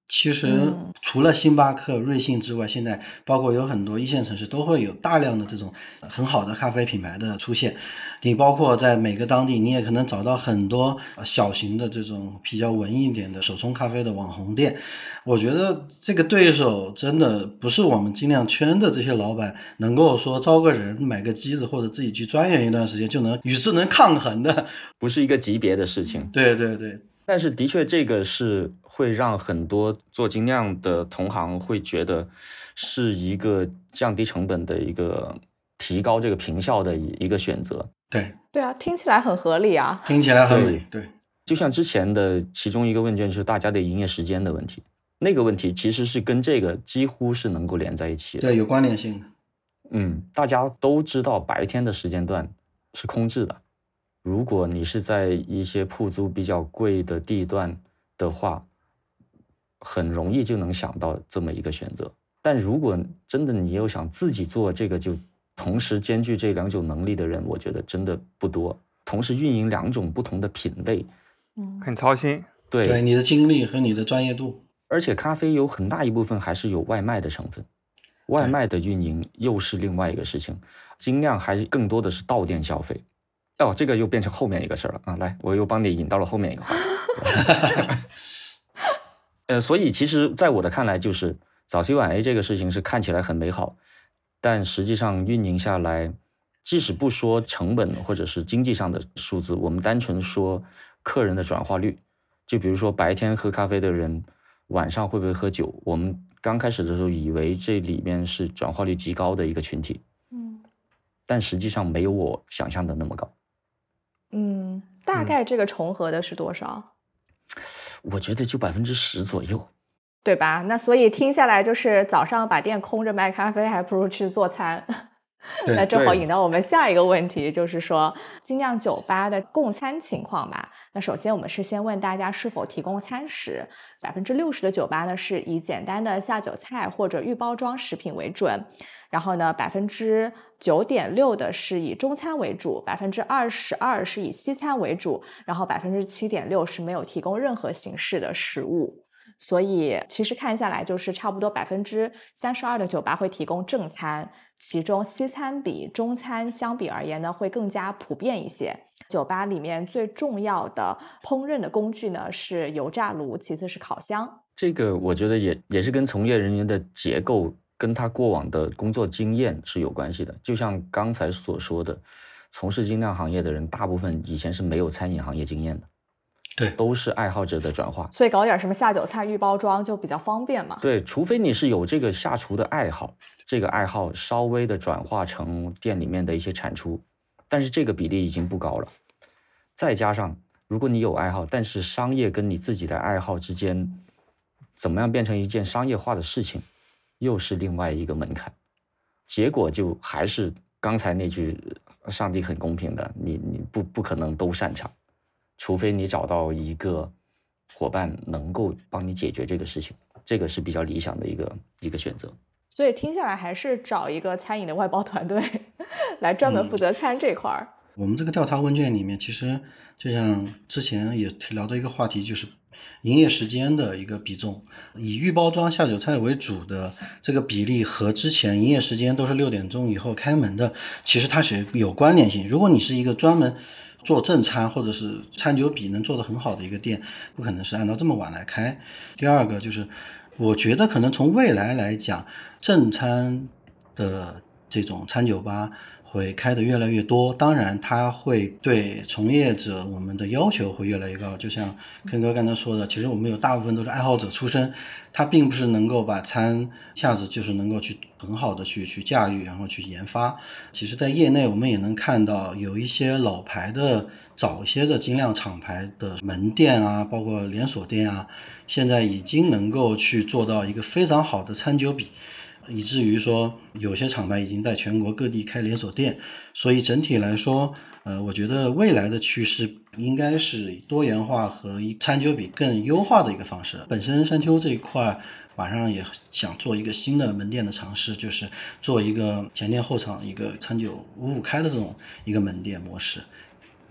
其实嗯除了星巴克、瑞幸之外，现在包括有很多一线城市都会有大量的这种很好的咖啡品牌的出现。你包括在每个当地，你也可能找到很多呃小型的这种比较文艺一点的手冲咖啡的网红店。我觉得这个对手真的不是我们精酿圈的这些老板能够说招个人买个机子或者自己去钻研一段时间就能与之能抗衡的。不是一个级别的事情。对对对，但是的确，这个是会让很多做精酿的同行会觉得是一个降低成本的一个提高这个平效的一一个选择。对，对啊，听起来很合理啊。听起来很美。对，就像之前的其中一个问卷，就是大家的营业时间的问题，那个问题其实是跟这个几乎是能够连在一起的。对，有关联性的。嗯，大家都知道白天的时间段是空置的。如果你是在一些铺租比较贵的地段的话，很容易就能想到这么一个选择。但如果真的你又想自己做这个，就同时兼具这两种能力的人，我觉得真的不多。同时运营两种不同的品类，嗯，很操心。对，对你的精力和你的专业度。而且咖啡有很大一部分还是有外卖的成分，外卖的运营又是另外一个事情，精量还更多的是到店消费。哦，这个又变成后面一个事儿了啊！来，我又帮你引到了后面一个话题。[laughs] 呃，所以其实在我的看来，就是早 C 晚 A 这个事情是看起来很美好，但实际上运营下来，即使不说成本或者是经济上的数字，我们单纯说客人的转化率，就比如说白天喝咖啡的人，晚上会不会喝酒？我们刚开始的时候以为这里面是转化率极高的一个群体，嗯但实际上没有我想象的那么高。嗯，大概这个重合的是多少？我觉得就百分之十左右。对吧？那所以听下来就是早上把店空着卖咖啡，还不如去做餐。那正好引到我们下一个问题，就是说精酿酒吧的供餐情况吧。那首先我们是先问大家是否提供餐食，百分之六十的酒吧呢是以简单的下酒菜或者预包装食品为准，然后呢百分之九点六的是以中餐为主，百分之二十二是以西餐为主，然后百分之七点六是没有提供任何形式的食物。所以其实看下来，就是差不多百分之三十二的酒吧会提供正餐，其中西餐比中餐相比而言呢，会更加普遍一些。酒吧里面最重要的烹饪的工具呢是油炸炉，其次是烤箱。这个我觉得也也是跟从业人员的结构跟他过往的工作经验是有关系的。就像刚才所说的，从事精酿行业的人，大部分以前是没有餐饮行业经验的，对都是爱好者的转化。所以搞点什么下酒菜预包装就比较方便嘛。对，除非你是有这个下厨的爱好，这个爱好稍微的转化成店里面的一些产出，但是这个比例已经不高了。再加上，如果你有爱好，但是商业跟你自己的爱好之间，怎么样变成一件商业化的事情，又是另外一个门槛。结果就还是刚才那句，上帝很公平的，你你不不可能都擅长，除非你找到一个伙伴能够帮你解决这个事情，这个是比较理想的一个一个选择。所以听下来还是找一个餐饮的外包团队 [laughs] 来专门负责餐这块儿。我们这个调查问卷里面，其实就像之前也聊到一个话题，就是营业时间的一个比重，以预包装下酒菜为主的这个比例和之前营业时间都是六点钟以后开门的，其实它是有关联性。如果你是一个专门做正餐或者是餐酒比能做得很好的一个店，不可能是按照这么晚来开。第二个就是，我觉得可能从未来来讲，正餐的这种餐酒吧会开得越来越多，当然它会对从业者我们的要求会越来越高。就像坑哥刚才说的，其实我们有大部分都是爱好者出身，他并不是能够把餐一下子就是能够去很好的去去驾驭，然后去研发。其实，在业内我们也能看到有一些老牌的、早些的精酿厂牌的门店啊，包括连锁店啊，现在已经能够去做到一个非常好的餐酒比。以至于说有些厂牌已经在全国各地开连锁店，所以整体来说，呃，我觉得未来的趋势应该是多元化和以餐酒比更优化的一个方式。本身山丘这一块儿，马上也想做一个新的门店的尝试，就是做一个前店后厂一个餐酒五五开的这种一个门店模式。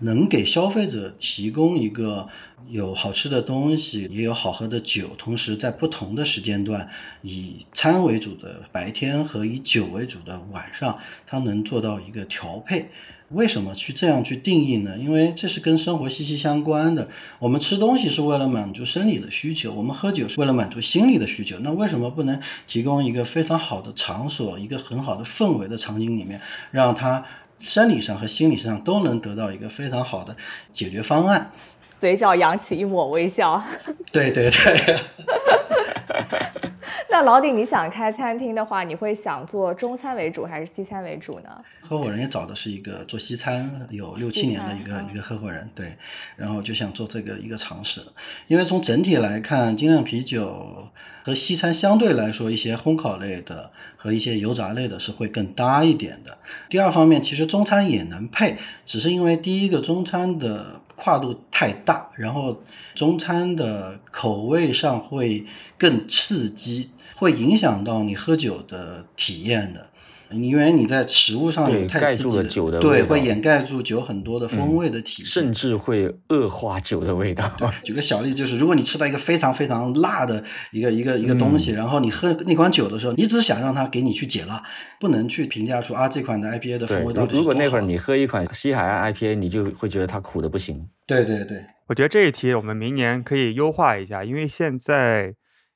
能给消费者提供一个有好吃的东西，也有好喝的酒，同时在不同的时间段，以餐为主的白天和以酒为主的晚上，它能做到一个调配。为什么去这样去定义呢？因为这是跟生活息息相关的。我们吃东西是为了满足生理的需求，我们喝酒是为了满足心理的需求。那为什么不能提供一个非常好的场所，一个很好的氛围的场景里面，让它生理上和心理上都能得到一个非常好的解决方案？嘴角扬起一抹微笑。对对对。[laughs] 那老顶，你想开餐厅的话，你会想做中餐为主还是西餐为主呢？合伙人也找的是一个做西餐有六七年的一个一个合伙人，对，然后就想做这个一个尝试。因为从整体来看，精酿啤酒和西餐相对来说，一些烘烤类的和一些油炸类的是会更搭一点的。第二方面，其实中餐也能配，只是因为第一个中餐的。跨度太大，然后中餐的口味上会更刺激，会影响到你喝酒的体验的。因为你在食物上有太刺激的，对，会掩盖住酒很多的风味的体验，甚至会恶化酒的味道。[laughs] 举个小例子，就是如果你吃到一个非常非常辣的一个一个一个东西，然后你喝那款酒的时候，你只想让它给你去解辣，不能去评价出啊这款的 IPA 的风味到底如果那会儿你喝一款西海岸 IPA，你就会觉得它苦的不行。对对对，我觉得这一题我们明年可以优化一下，因为现在。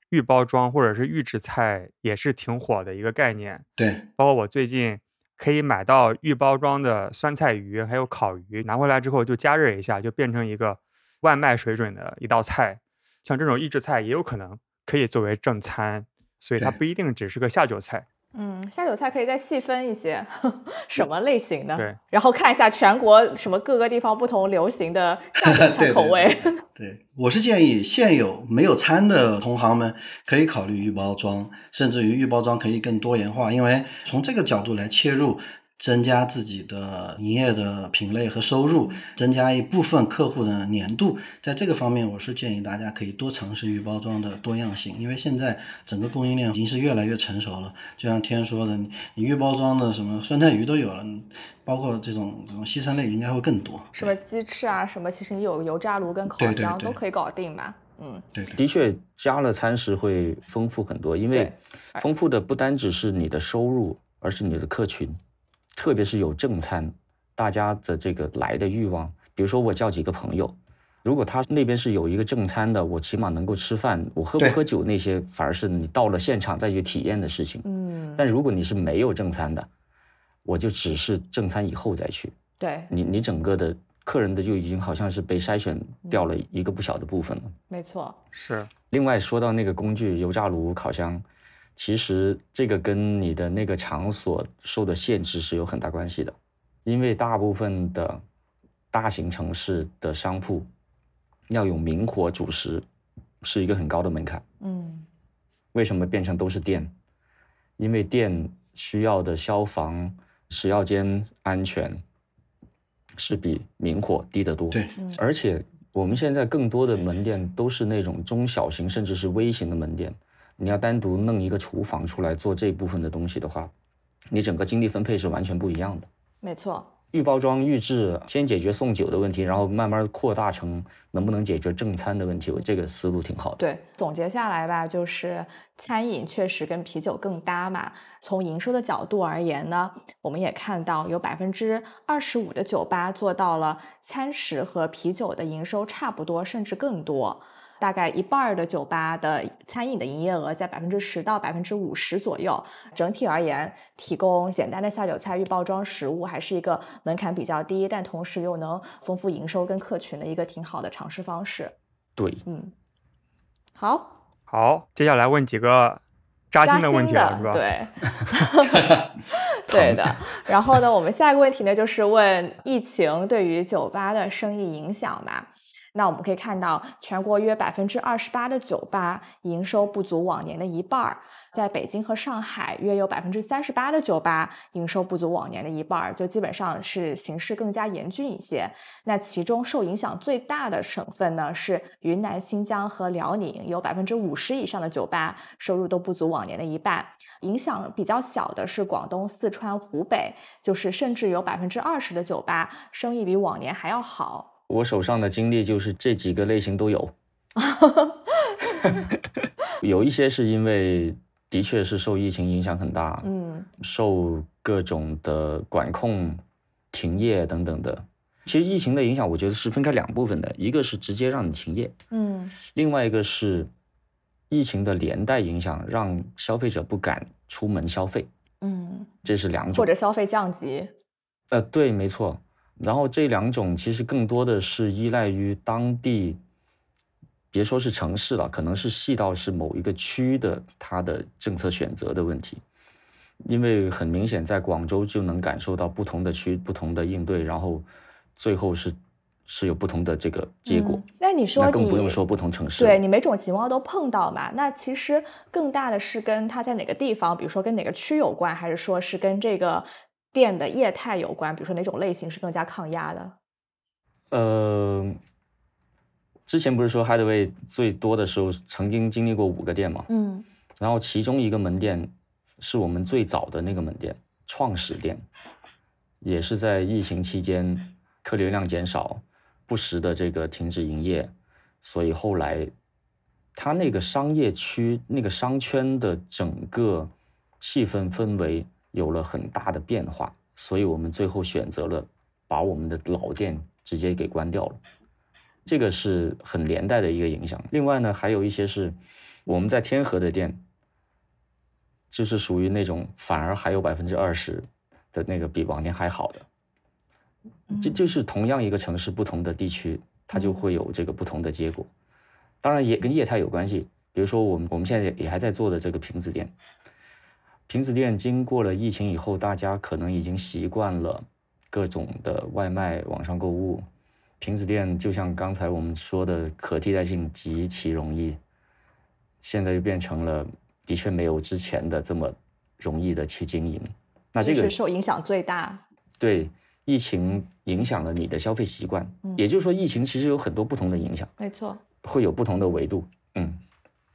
预包装或者是预制菜也是挺火的一个概念，对，包括我最近可以买到预包装的酸菜鱼，还有烤鱼，拿回来之后就加热一下，就变成一个外卖水准的一道菜。像这种预制菜也有可能可以作为正餐，所以它不一定只是个下酒菜。嗯，下酒菜可以再细分一些，什么类型的？对，然后看一下全国什么各个地方不同流行的下酒菜 [laughs] 口味。[laughs] 对，我是建议现有没有餐的同行们可以考虑预包装，甚至于预包装可以更多元化，因为从这个角度来切入。增加自己的营业的品类和收入，增加一部分客户的粘度，在这个方面，我是建议大家可以多尝试预包装的多样性，因为现在整个供应链已经是越来越成熟了。就像天说的，你你预包装的什么酸菜鱼都有了，包括这种这种西餐类应该会更多。什么鸡翅啊，什么其实你有油炸炉跟烤箱都可以搞定嘛。嗯，对，的确加了餐食会丰富很多，因为丰富的不单只是你的收入，而是你的客群。特别是有正餐，大家的这个来的欲望，比如说我叫几个朋友，如果他那边是有一个正餐的，我起码能够吃饭，我喝不喝酒那些反而是你到了现场再去体验的事情。嗯，但如果你是没有正餐的，我就只是正餐以后再去。对，你你整个的客人的就已经好像是被筛选掉了一个不小的部分了。没错，是。另外说到那个工具，油炸炉、烤箱。其实这个跟你的那个场所受的限制是有很大关系的，因为大部分的大型城市的商铺要有明火主食，是一个很高的门槛。嗯，为什么变成都是店？因为店需要的消防、食药监安全是比明火低得多。对，而且我们现在更多的门店都是那种中小型甚至是微型的门店。你要单独弄一个厨房出来做这部分的东西的话，你整个精力分配是完全不一样的。没错，预包装、预制，先解决送酒的问题，然后慢慢扩大成能不能解决正餐的问题，我这个思路挺好的。对，总结下来吧，就是餐饮确实跟啤酒更搭嘛。从营收的角度而言呢，我们也看到有百分之二十五的酒吧做到了餐食和啤酒的营收差不多，甚至更多。大概一半的酒吧的餐饮的营业额在百分之十到百分之五十左右。整体而言，提供简单的下酒菜预包装食物还是一个门槛比较低，但同时又能丰富营收跟客群的一个挺好的尝试方式。对，嗯，好，好，接下来问几个扎心的问题了，是吧？对，[laughs] 对的。然后呢，我们下一个问题呢，就是问疫情对于酒吧的生意影响吧。那我们可以看到，全国约百分之二十八的酒吧营收不足往年的一半儿，在北京和上海，约有百分之三十八的酒吧营收不足往年的一半儿，就基本上是形势更加严峻一些。那其中受影响最大的省份呢是云南、新疆和辽宁，有百分之五十以上的酒吧收入都不足往年的一半。影响比较小的是广东、四川、湖北，就是甚至有百分之二十的酒吧生意比往年还要好。我手上的经历就是这几个类型都有，有一些是因为的确是受疫情影响很大，嗯受各种的管控、停业等等的。其实疫情的影响，我觉得是分开两部分的，一个是直接让你停业，嗯另外一个是疫情的连带影响，让消费者不敢出门消费，嗯，这是两种或。者消费降级。呃，对，没错。然后这两种其实更多的是依赖于当地，别说是城市了，可能是细到是某一个区的它的政策选择的问题。因为很明显，在广州就能感受到不同的区不同的应对，然后最后是是有不同的这个结果。嗯那你说那更不用说不同城市。对你每种情况都碰到嘛？那其实更大的是跟它在哪个地方，比如说跟哪个区有关，还是说是跟这个店的业态有关？比如说哪种类型是更加抗压的？呃，之前不是说 Hideaway 最多的时候曾经经历过五个店嘛？嗯然后其中一个门店是我们最早的那个门店，创始店，也是在疫情期间客流量减少，不时的这个停止营业，所以后来它那个商业区、那个商圈的整个气氛氛围有了很大的变化，所以我们最后选择了把我们的老店直接给关掉了。这个是很连带的一个影响。另外呢，还有一些是我们在天河的店，就是属于那种反而还有百分之二十的那个比往年还好的。这就是同样一个城市，不同的地区，它就会有这个不同的结果。当然也跟业态有关系，比如说我们我们现在也还在做的这个瓶子店，瓶子店经过了疫情以后，大家可能已经习惯了各种的外卖、网上购物。瓶子店就像刚才我们说的，可替代性极其容易，现在就变成了的确没有之前的这么容易的去经营。那这这个是受影响最大。对疫情影响了你的消费习惯，嗯也就是说，疫情其实有很多不同的影响，没错，会有不同的维度，嗯，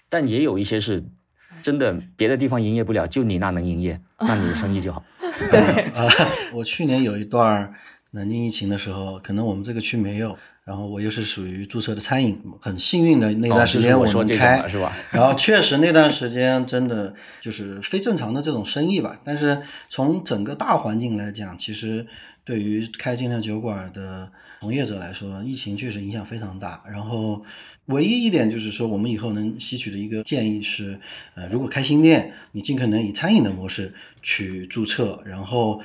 但也有一些是真的别的地方营业不了，就你那能营业，[laughs] 那你的生意就好。对，啊，[laughs] 我去年有一段南京疫情的时候，可能我们这个区没有，然后我又是属于注册的餐饮，很幸运的那段时间哦就是我说这种能开，了是吧？[laughs] 然后确实那段时间真的就是非正常的这种生意吧，但是从整个大环境来讲，其实对于开精酿酒馆的从业者来说，疫情确实影响非常大。然后唯一一点就是说，我们以后能吸取的一个建议是，呃，如果开新店，你尽可能以餐饮的模式去注册，然后。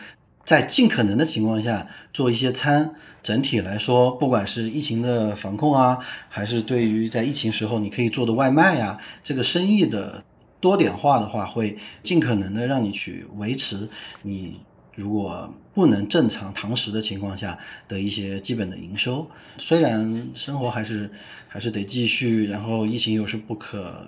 在尽可能的情况下做一些餐，整体来说，不管是疫情的防控啊，还是对于在疫情时候你可以做的外卖呀、这个生意的多点化的话，会尽可能的让你去维持你如果不能正常堂食的情况下的一些基本的营收。虽然生活还是还是得继续，然后疫情又是不可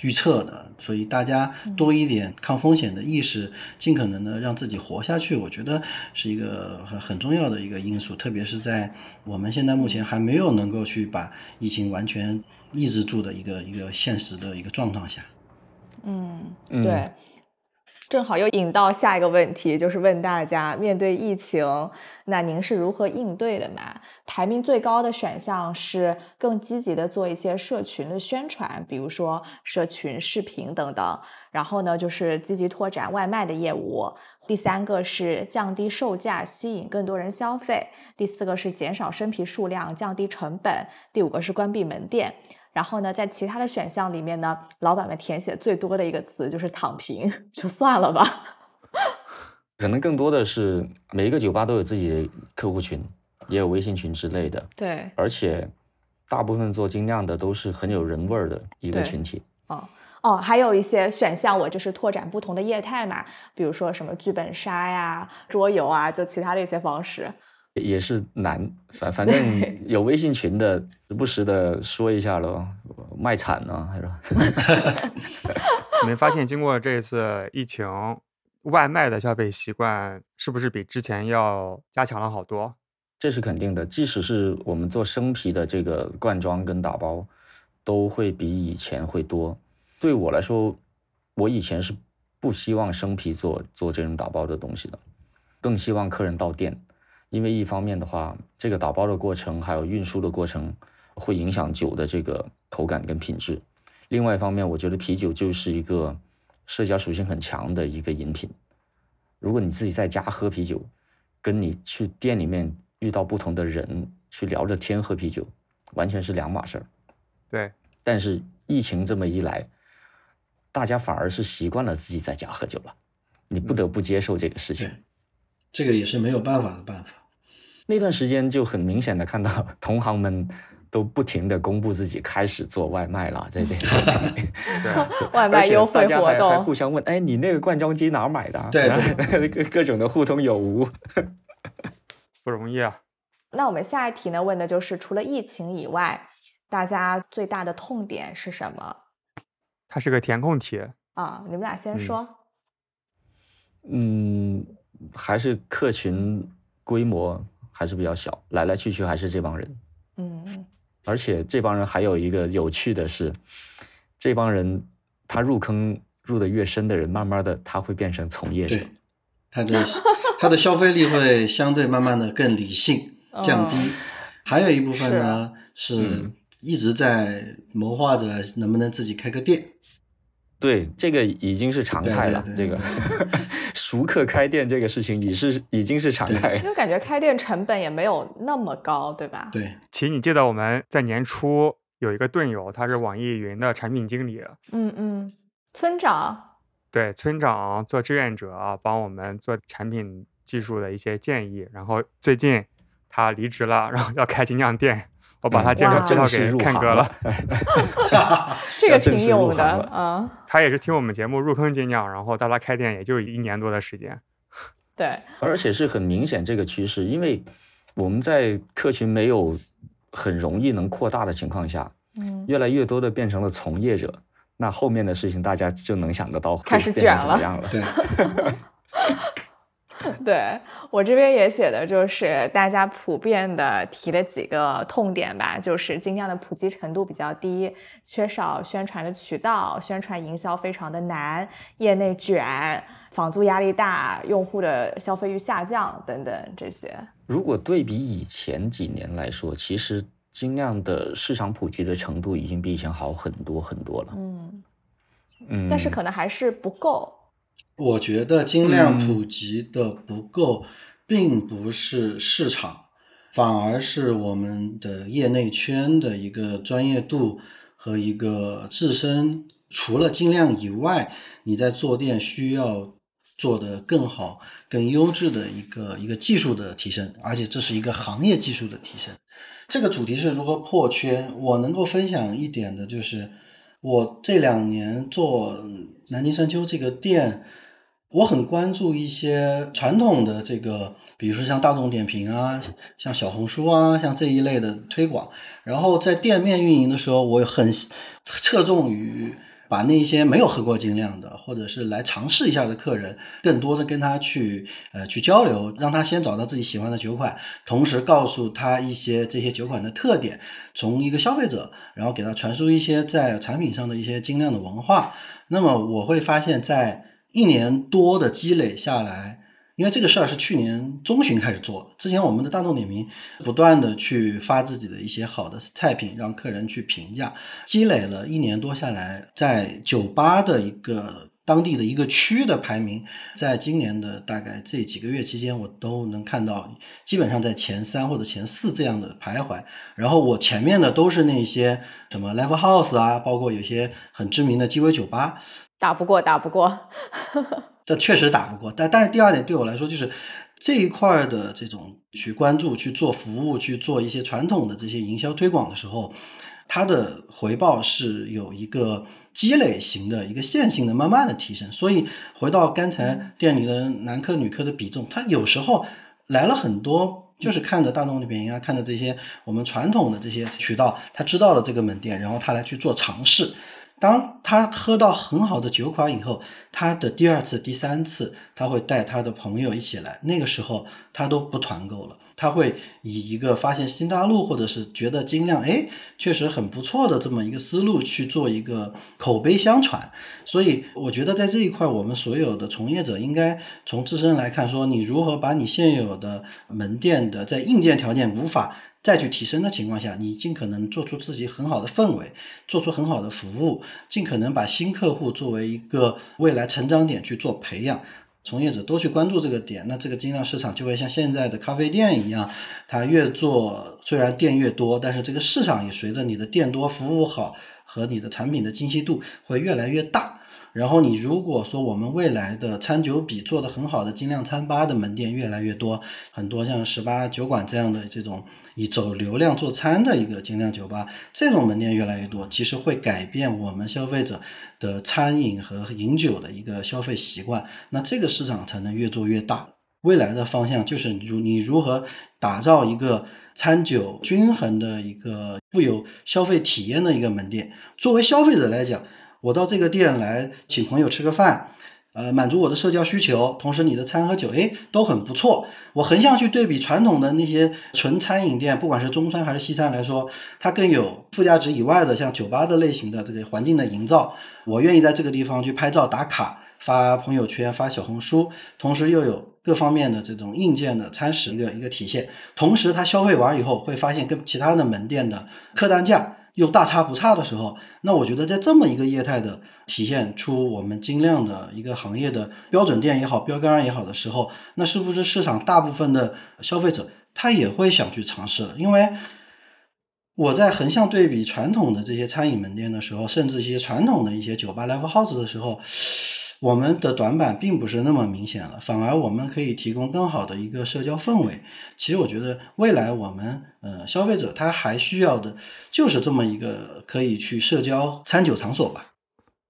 预测的，所以大家多一点抗风险的意识，尽可能的让自己活下去，我觉得是一个很很重要的一个因素。特别是在我们现在目前还没有能够去把疫情完全抑制住的一个一个现实的一个状况下。嗯，嗯对。正好又引到下一个问题，就是问大家，面对疫情，那您是如何应对的嘛？排名最高的选项是更积极的做一些社群的宣传，比如说社群视频等等。然后呢，就是积极拓展外卖的业务。第三个是降低售价，吸引更多人消费。第四个是减少生啤数量，降低成本。第五个是关闭门店。然后呢，在其他的选项里面呢，老板们填写最多的一个词就是“躺平”，[laughs] 就算了吧。[laughs] 可能更多的是每一个酒吧都有自己的客户群，也有微信群之类的，对，而且大部分做精酿的都是很有人味儿的一个群体。哦哦，还有一些选项，我就是拓展不同的业态嘛，比如说什么剧本杀呀、桌游啊，就其他的一些方式。也是难，反反正有微信群的，时不时的说一下咯，卖惨呢还，是吧？[laughs] 你们发现经过这次疫情，外卖的消费习惯是不是比之前要加强了好多？这是肯定的，即使是我们做生啤的这个罐装跟打包，都会比以前会多。对我来说，我以前是不希望生啤做做这种打包的东西的，更希望客人到店。因为一方面的话，这个打包的过程还有运输的过程会影响酒的这个口感跟品质。另外一方面，我觉得啤酒就是一个社交属性很强的一个饮品。如果你自己在家喝啤酒，跟你去店里面遇到不同的人去聊着天喝啤酒，完全是两码事儿。对，但是疫情这么一来，大家反而是习惯了自己在家喝酒了，你不得不接受这个事情。这个也是没有办法的办法。那段时间就很明显的看到 [laughs] 同行们都不停的公布自己开始做外卖了，在这 [laughs] 里。对，[laughs] 外卖优惠活动，互相问，哎，你那个灌装机哪儿买的啊？对对，各各种的互通有无。不容易啊。那我们下一题呢？问的就是除了疫情以外，大家最大的痛点是什么它是个填空题，啊？你们俩先嗯说。嗯，还是客群规模还是比较小，来来去去还是这帮人。嗯而且这帮人还有一个有趣的是，这帮人他入坑入的越深的人，慢慢的他会变成从业者。他，的他的消费力会相对慢慢的更理性降低。嗯还有一部分呢是嗯一直在谋划着能不能自己开个店。对，这个已经是常态了。对对对这个 [laughs] 熟客开店这个事情已是已经是常态因。为感觉开店成本也没有那么高，对吧？对，琪，你记得我们在年初有一个盾友，他是网易云的产品经理，嗯嗯，村长，对村长做志愿者啊，帮我们做产品技术的一些建议。然后最近他离职了，然后要开精酿店，我把他嗯介绍哇介绍给正式入 Ken 行哥了。[laughs] 这个挺勇的啊。他也是听我们节目入坑精酿，然后到他开店也就一年多的时间。对，而且是很明显这个趋势，因为我们在客群没有很容易能扩大的情况下，嗯，越来越多的变成了从业者，那后面的事情大家就能想得到会开始变成卷了怎么样了。[laughs] 对，[laughs] 对我这边也写的就是大家普遍的提的几个痛点吧，就是精酿的普及程度比较低，缺少宣传的渠道，宣传营销非常的难，业内卷，房租压力大，用户的消费欲下降等等这些。如果对比以前几年来说，其实精酿的市场普及的程度已经比以前好很多很多了。嗯，嗯，但是可能还是不够。我觉得精酿嗯普及的不够，并不是市场，反而是我们的业内圈的一个专业度和一个自身除了精量以外，你在做店需要做的更好、更优质的一个一个技术的提升，而且这是一个行业技术的提升。这个主题是如何破圈？我能够分享一点的就是，我这两年做南京山丘这个店，我很关注一些传统的这个，比如说像大众点评啊，像小红书啊，像这一类的推广。然后在店面运营的时候，我很侧重于把那些没有喝过精酿的，或者是来尝试一下的客人，更多的跟他去呃去交流，让他先找到自己喜欢的酒款，同时告诉他一些这些酒款的特点，从一个消费者，然后给他传输一些在产品上的一些精酿的文化。那么我会发现，在一年多的积累下来，因为这个事儿是去年中旬开始做的，之前我们的大众点评不断的去发自己的一些好的菜品，让客人去评价，积累了一年多下来，在酒吧的一个当地的一个区的排名，在今年的大概这几个月期间，我都能看到，基本上在前三或者前四这样的徘徊。然后我前面的都是那些什么 Live House 啊，包括有些很知名的鸡尾酒吧，打不过，打不过。这确实打不过。但但是第二点对我来说，就是这一块儿的这种去关注、去做服务、去做一些传统的这些营销推广的时候，它的回报是有一个积累型的一个线性的慢慢的提升。所以回到刚才店里的男客女客的比重，它有时候来了很多就是看着大众点评啊，看着这些我们传统的这些渠道，他知道了这个门店，然后他来去做尝试。当他喝到很好的酒款以后，他的第二次、第三次，他会带他的朋友一起来。那个时候他都不团购了，他会以一个发现新大陆或者是觉得精酿哎确实很不错的这么一个思路去做一个口碑相传。所以我觉得在这一块，我们所有的从业者应该从自身来看，说你如何把你现有的门店的在硬件条件无法。再去提升的情况下，你尽可能做出自己很好的氛围，做出很好的服务，尽可能把新客户作为一个未来成长点去做培养。从业者都去关注这个点，那这个精酿市场就会像现在的咖啡店一样，它越做虽然店越多，但是这个市场也随着你的店多、服务好和你的产品的精细度会越来越大。然后你如果说我们未来的餐酒比做的很好的精酿餐吧的门店越来越多，很多像十八酒馆这样的这种以走流量做餐的一个精酿酒吧，这种门店越来越多，其实会改变我们消费者的餐饮和饮酒的一个消费习惯，那这个市场才能越做越大。未来的方向就是如你如何打造一个餐酒均衡的一个富有消费体验的一个门店，作为消费者来讲。我到这个店来请朋友吃个饭，呃，满足我的社交需求，同时你的餐和酒，哎，都很不错。我横向去对比传统的那些纯餐饮店，不管是中餐还是西餐来说，它更有附加值以外的，像酒吧的类型的这个环境的营造。我愿意在这个地方去拍照打卡，发朋友圈，发小红书，同时又有各方面的这种硬件的餐食一个一个体现。同时，他消费完以后会发现跟其他的门店的客单价。又大差不差的时候，那我觉得在这么一个业态的体现出我们精量的一个行业的标准店也好，标杆也好的时候，那是不是市场大部分的消费者他也会想去尝试了？因为我在横向对比传统的这些餐饮门店的时候，甚至一些传统的一些酒吧、live house 的时候。我们的短板并不是那么明显了，反而我们可以提供更好的一个社交氛围。其实我觉得未来我们呃消费者他还需要的就是这么一个可以去社交餐酒场所吧。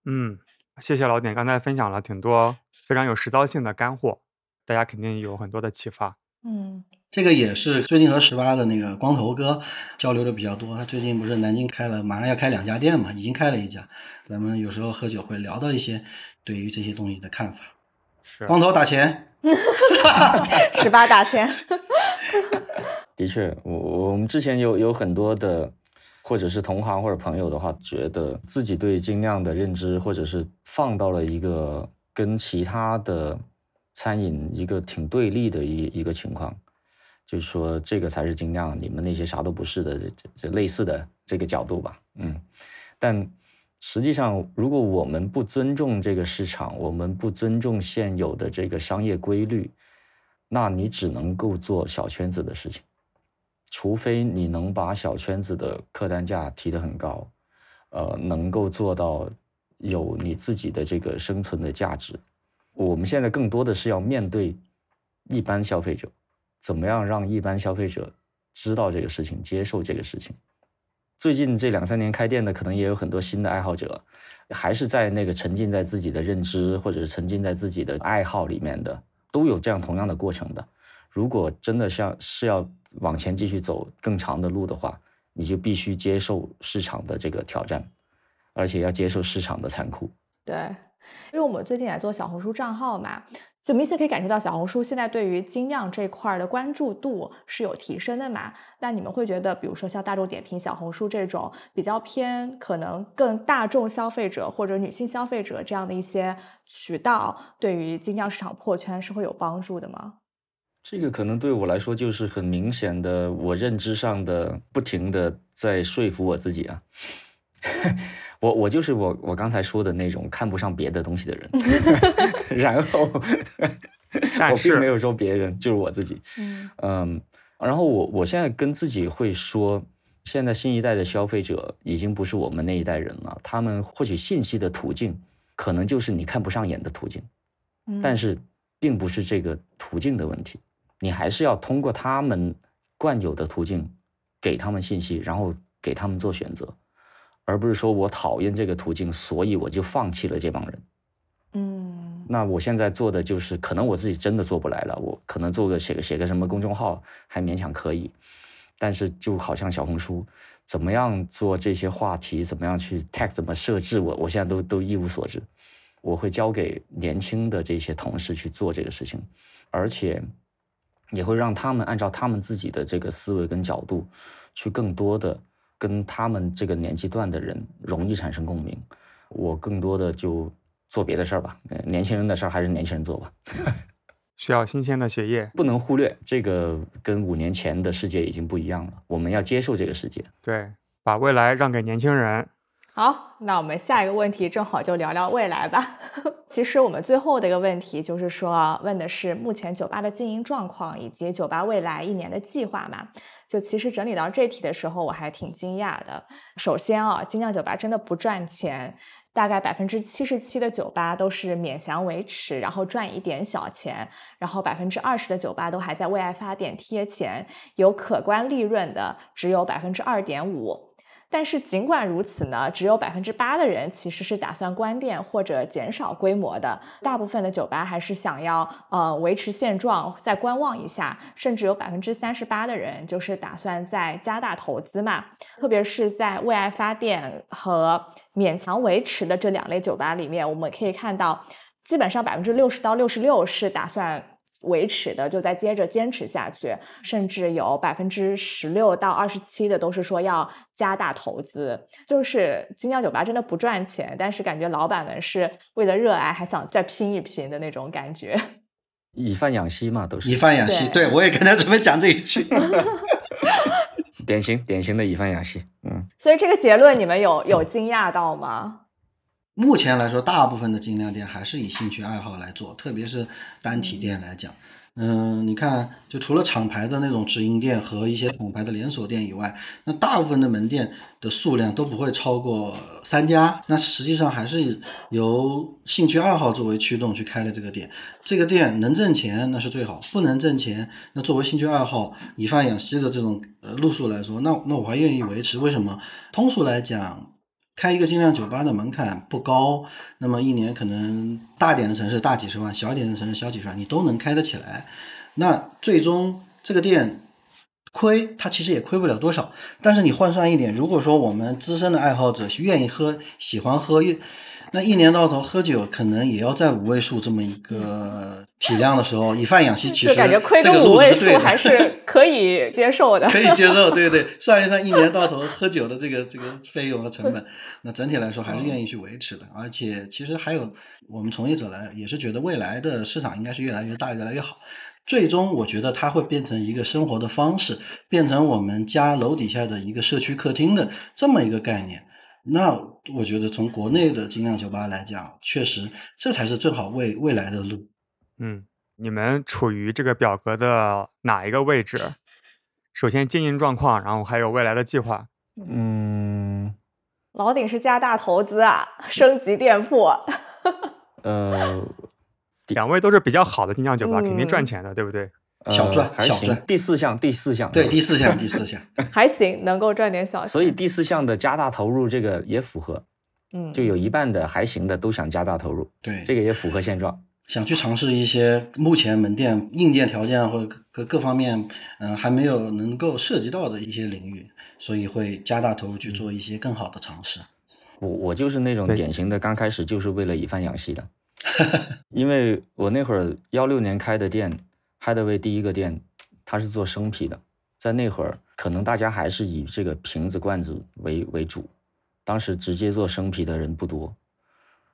嗯，谢谢老点，刚才分享了挺多非常有实操性的干货，大家肯定有很多的启发。嗯。这个也是最近和十八的那个光头哥交流的比较多。他最近不是南京开了，马上要开两家店嘛，已经开了一家。咱们有时候喝酒会聊到一些对于这些东西的看法。是光头打钱 [laughs] [laughs] 十八打钱。[laughs] 的确，我我们之前有有很多的，或者是同行或者朋友的话，觉得自己对精酿的认知，或者是放到了一个跟其他的餐饮一个挺对立的一一个情况。就是说，这个才是精酿，你们那些啥都不是的，这这类似的这个角度吧，嗯。但实际上，如果我们不尊重这个市场，我们不尊重现有的这个商业规律，那你只能够做小圈子的事情，除非你能把小圈子的客单价提得很高，呃，能够做到有你自己的这个生存的价值。我们现在更多的是要面对一般消费者。怎么样让一般消费者知道这个事情，接受这个事情？最近这两三年开店的，可能也有很多新的爱好者，还是在那个沉浸在自己的认知或者是沉浸在自己的爱好里面的，都有这样同样的过程的。如果真的像是要往前继续走更长的路的话，你就必须接受市场的这个挑战，而且要接受市场的残酷。对，因为我们最近在做小红书账号嘛。就明显可以感受到小红书现在对于精酿这块的关注度是有提升的嘛？那你们会觉得，比如说像大众点评、小红书这种比较偏可能更大众消费者或者女性消费者这样的一些渠道，对于精酿市场破圈是会有帮助的吗？这个可能对我来说就是很明显的，我认知上的不停的在说服我自己啊。我我就是我我刚才说的那种看不上别的东西的人，[laughs] 然后我并没有说别人，就是我自己。嗯，然后我我现在跟自己会说，现在新一代的消费者已经不是我们那一代人了，他们获取信息的途径可能就是你看不上眼的途径，但是并不是这个途径的问题，你还是要通过他们惯有的途径给他们信息，然后给他们做选择。而不是说我讨厌这个途径，所以我就放弃了这帮人。嗯，那我现在做的就是，可能我自己真的做不来了，我可能做个写个写个什么公众号还勉强可以，但是就好像小红书，怎么样做这些话题，怎么样去 tag，怎么设置，我我现在都都一无所知。我会交给年轻的这些同事去做这个事情，而且也会让他们按照他们自己的这个思维跟角度，去更多的跟他们这个年纪段的人容易产生共鸣。我更多的就做别的事儿吧，年轻人的事儿还是年轻人做吧。[laughs] 需要新鲜的血液，不能忽略这个跟五年前的世界已经不一样了。我们要接受这个世界，对，把未来让给年轻人。好，那我们下一个问题正好就聊聊未来吧。[laughs] 其实我们最后的一个问题就是说，问的是目前酒吧的经营状况以及酒吧未来一年的计划嘛。就其实整理到这题的时候，我还挺惊讶的。首先啊，精酿酒吧真的不赚钱，大概百分之七十七的酒吧都是勉强维持，然后赚一点小钱，然后百分之二十的酒吧都还在为爱发电贴钱，有可观利润的只有百分之二点五。但是尽管如此呢，只有百分之八的人其实是打算关店或者减少规模的，大部分的酒吧还是想要呃维持现状，再观望一下，甚至有百分之三十八的人就是打算再加大投资嘛，特别是在为爱发电和勉强维持的这两类酒吧里面，我们可以看到，基本上百分之六十到六十六是打算。维持的就再接着坚持下去，甚至有百分之十六到二十七的都是说要加大投资。就是精酿酒吧真的不赚钱，但是感觉老板们是为了热爱，还想再拼一拼的那种感觉。以贩养吸嘛，都是 [laughs] 以贩养吸。对我也刚才准备讲这一句，[laughs] 典型典型的以贩养吸。嗯，所以这个结论你们有有惊讶到吗？目前来说，大部分的精酿店还是以兴趣爱好来做，特别是单体店来讲，嗯，你看，就除了厂牌的那种直营店和一些厂牌的连锁店以外，那大部分的门店的数量都不会超过三家。那实际上还是由兴趣爱好作为驱动去开的这个店。这个店能挣钱那是最好，不能挣钱，那作为兴趣爱好以贩养吸的这种呃路数来说，那那我还愿意维持。为什么？通俗来讲。开一个精酿酒吧的门槛不高，那么一年可能大点的城市大几十万，小点的城市小几十万，你都能开得起来。那最终这个店亏，它其实也亏不了多少。但是你换算一点，如果说我们资深的爱好者愿意喝，喜欢喝。那一年到头喝酒，可能也要在五位数这么一个体量的时候，以贩养吸，其实感觉亏个五位数还是可以接受的。可以接受，对对，算一算一年到头喝酒的这个这个费用和成本，[laughs] 那整体来说还是愿意去维持的。而且其实还有我们从业者来也是觉得未来的市场应该是越来越大，越来越好。最终我觉得它会变成一个生活的方式，变成我们家楼底下的一个社区客厅的这么一个概念。那我觉得从国内的精酿酒吧来讲，确实这才是最好未未来的路。嗯，你们处于这个表格的哪一个位置？首先经营状况，然后还有未来的计划。嗯，老顶是加大投资啊，升级店铺。呃，[laughs] 两位都是比较好的精酿酒吧，肯定赚钱的，对不对？小赚，小赚。第四项，第四项，对，第四项，第四项 [laughs] 还行，能够赚点小钱。所以第四项的加大投入，这个也符合。嗯，就有一半的还行的都想加大投入，对，这个也符合现状。想去尝试一些目前门店硬件条件或者各各方面，嗯，还没有能够涉及到的一些领域，所以会加大投入去做一些更好的尝试。我我就是那种典型的，刚开始就是为了以贩养吸的，[laughs] 因为我那会儿幺六年开的店，Hideaway 第一个店。它是做生啤的，在那会儿，可能大家还是以这个瓶子罐子为为主，当时直接做生啤的人不多。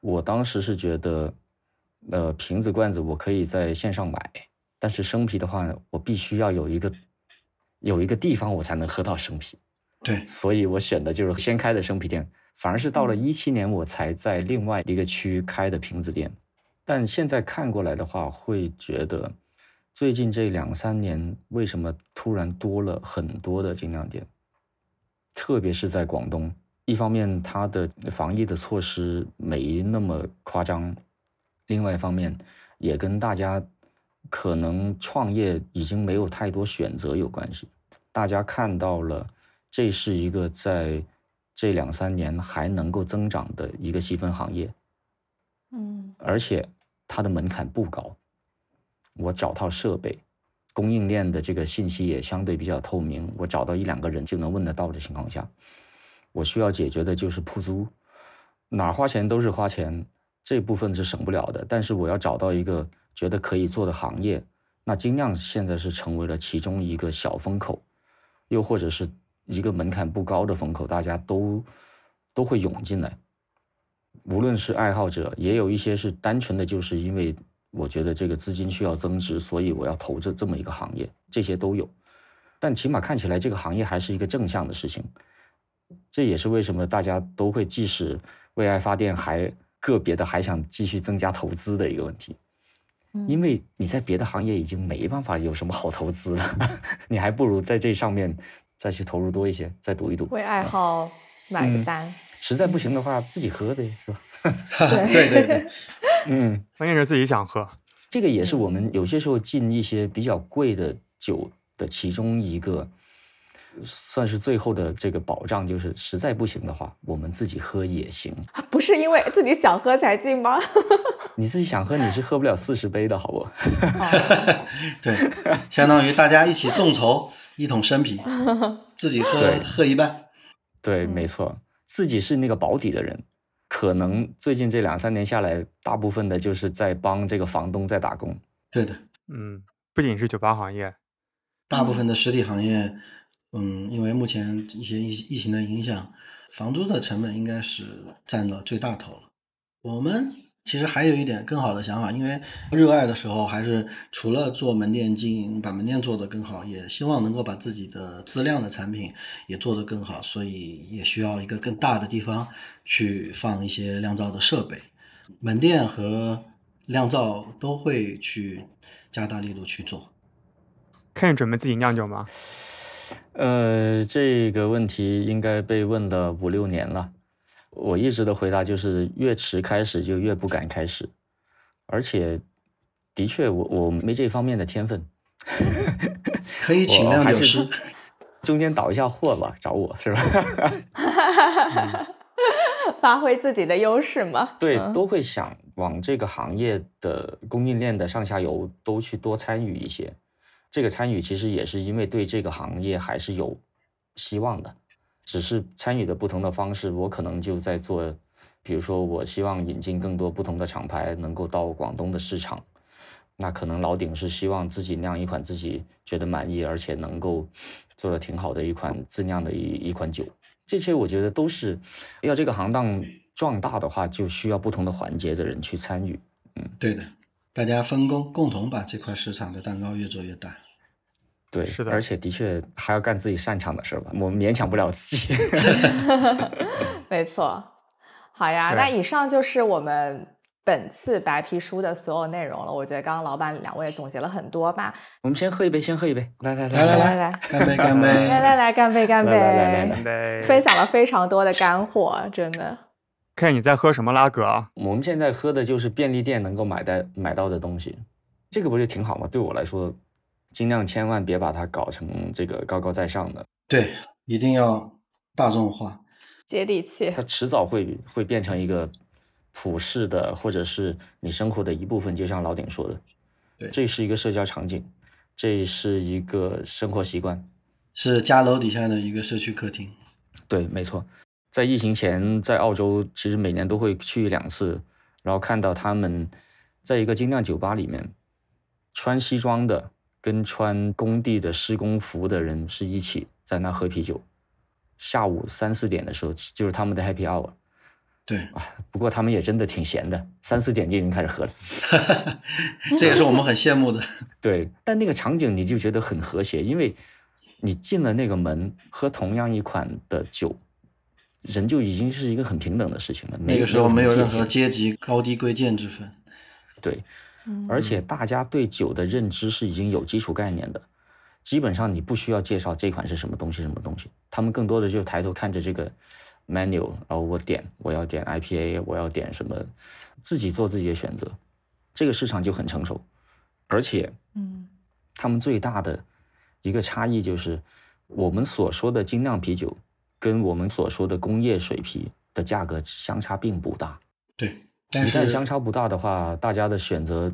我当时是觉得，呃，瓶子罐子我可以在线上买，但是生啤的话，我必须要有一个有一个地方我才能喝到生啤。[laughs] 对，所以我选的就是先开的生啤店，反而是到了一七年我才在另外一个区开的瓶子店。但现在看过来的话，会觉得。最近这两三年，为什么突然多了很多的精酿店？特别是在广东，一方面它的防疫的措施没那么夸张，另外一方面也跟大家可能创业已经没有太多选择有关系。大家看到了，这是一个在这两三年还能够增长的一个细分行业。嗯，而且它的门槛不高，我找套设备，供应链的这个信息也相对比较透明，我找到一两个人就能问得到的情况下，我需要解决的就是铺租，哪花钱都是花钱，这部分是省不了的。但是我要找到一个觉得可以做的行业，那精酿现在是成为了其中一个小风口，又或者是一个门槛不高的风口，大家都都会涌进来。无论是爱好者，也有一些是单纯的就是因为我觉得这个资金需要增值，所以我要投这这么一个行业，这些都有。但起码看起来这个行业还是一个正向的事情，这也是为什么大家都会即使为爱发电，还个别的还想继续增加投资的一个问题。因为你在别的行业已经没办法有什么好投资了，[laughs] 你还不如在这上面再去投入多一些，再赌一赌，为爱好买个单。实在不行的话，自己喝呗，是吧？[laughs] 对对对，嗯，关键是自己想喝。这个也是我们有些时候进一些比较贵的酒的其中一个，算是最后的这个保障，就是实在不行的话，我们自己喝也行。不是因为自己想喝才进吗？[laughs] 你自己想喝，你是喝不了四十杯的好不？[laughs] 对，相当于大家一起众筹一桶生啤，自己喝对喝一半。对，没错。自己是那个保底的人，可能最近这两三年下来，大部分的就是在帮这个房东在打工。对的，嗯，不仅是酒吧行业，大部分的实体行业，嗯，因为目前一些疫疫情的影响，房租的成本应该是占了最大头了。我们其实还有一点更好的想法，因为热爱的时候，还是除了做门店经营，把门店做得更好，也希望能够把自己的自量的产品也做得更好，所以也需要一个更大的地方去放一些酿造的设备。门店和酿造都会去加大力度去做。看你准备自己酿酒吗？呃，这个问题应该被问了五六年了。我一直的回答就是，越迟开始就越不敢开始，而且的确我我没这方面的天分，[laughs] 可以请我还是酿酒师。中间倒一下货吧，找我是吧？[laughs] 发挥自己的优势嘛。对，嗯都会想往这个行业的供应链的上下游都去多参与一些。这个参与其实也是因为对这个行业还是有希望的，只是参与的不同的方式。我可能就在做，比如说我希望引进更多不同的厂牌能够到广东的市场，那可能老鼎是希望自己酿一款自己觉得满意而且能够做的挺好的一款自酿的一一款酒。这些我觉得都是要这个行当壮大的话，就需要不同的环节的人去参与。嗯对的，大家分工，共同把这块市场的蛋糕越做越大。对，是的而且的确还要干自己擅长的事儿吧，我们勉强不了自己。[laughs] 没错，好呀，那以上就是我们本次白皮书的所有内容了。我觉得刚刚老板两位总结了很多吧，我们先喝一杯，先喝一杯，来来来来来来，来干杯 [laughs] 干杯！来来来，干杯干杯！来来来来来干杯！分享了非常多的干货，真的。看你在喝什么拉格啊？我们现在喝的就是便利店能够买的买到的东西，这个不是挺好吗？对我来说，尽量千万别把它搞成这个高高在上的，对，一定要大众化。接地气它，迟早会会变成一个普世的，或者是你生活的一部分。就像老顶说的，对这是一个社交场景，这是一个生活习惯。是家楼底下的一个社区客厅。对，没错，在疫情前，在澳洲其实每年都会去两次，然后看到他们在一个精酿酒吧里面，穿西装的跟穿工地的施工服的人是一起在那喝啤酒。下午三四点的时候，就是他们的 happy hour。对，不过他们也真的挺闲的，三四点就已经开始喝了。[laughs] 这也是我们很羡慕的。对，但那个场景你就觉得很和谐，因为你进了那个门，喝同样一款的酒，人就已经是一个很平等的事情了。那个时候没有任何阶级高低贵贱之分。对，嗯。而且大家对酒的认知是已经有基础概念的，基本上你不需要介绍这款是什么东西什么东西，他们更多的就抬头看着这个 menu，然后我点我要点 IPA，我要点什么，自己做自己的选择，这个市场就很成熟，而且嗯。他们最大的一个差异就是，我们所说的精酿啤酒跟我们所说的工业水啤的价格相差并不大。对，一旦相差不大的话，大家的选择，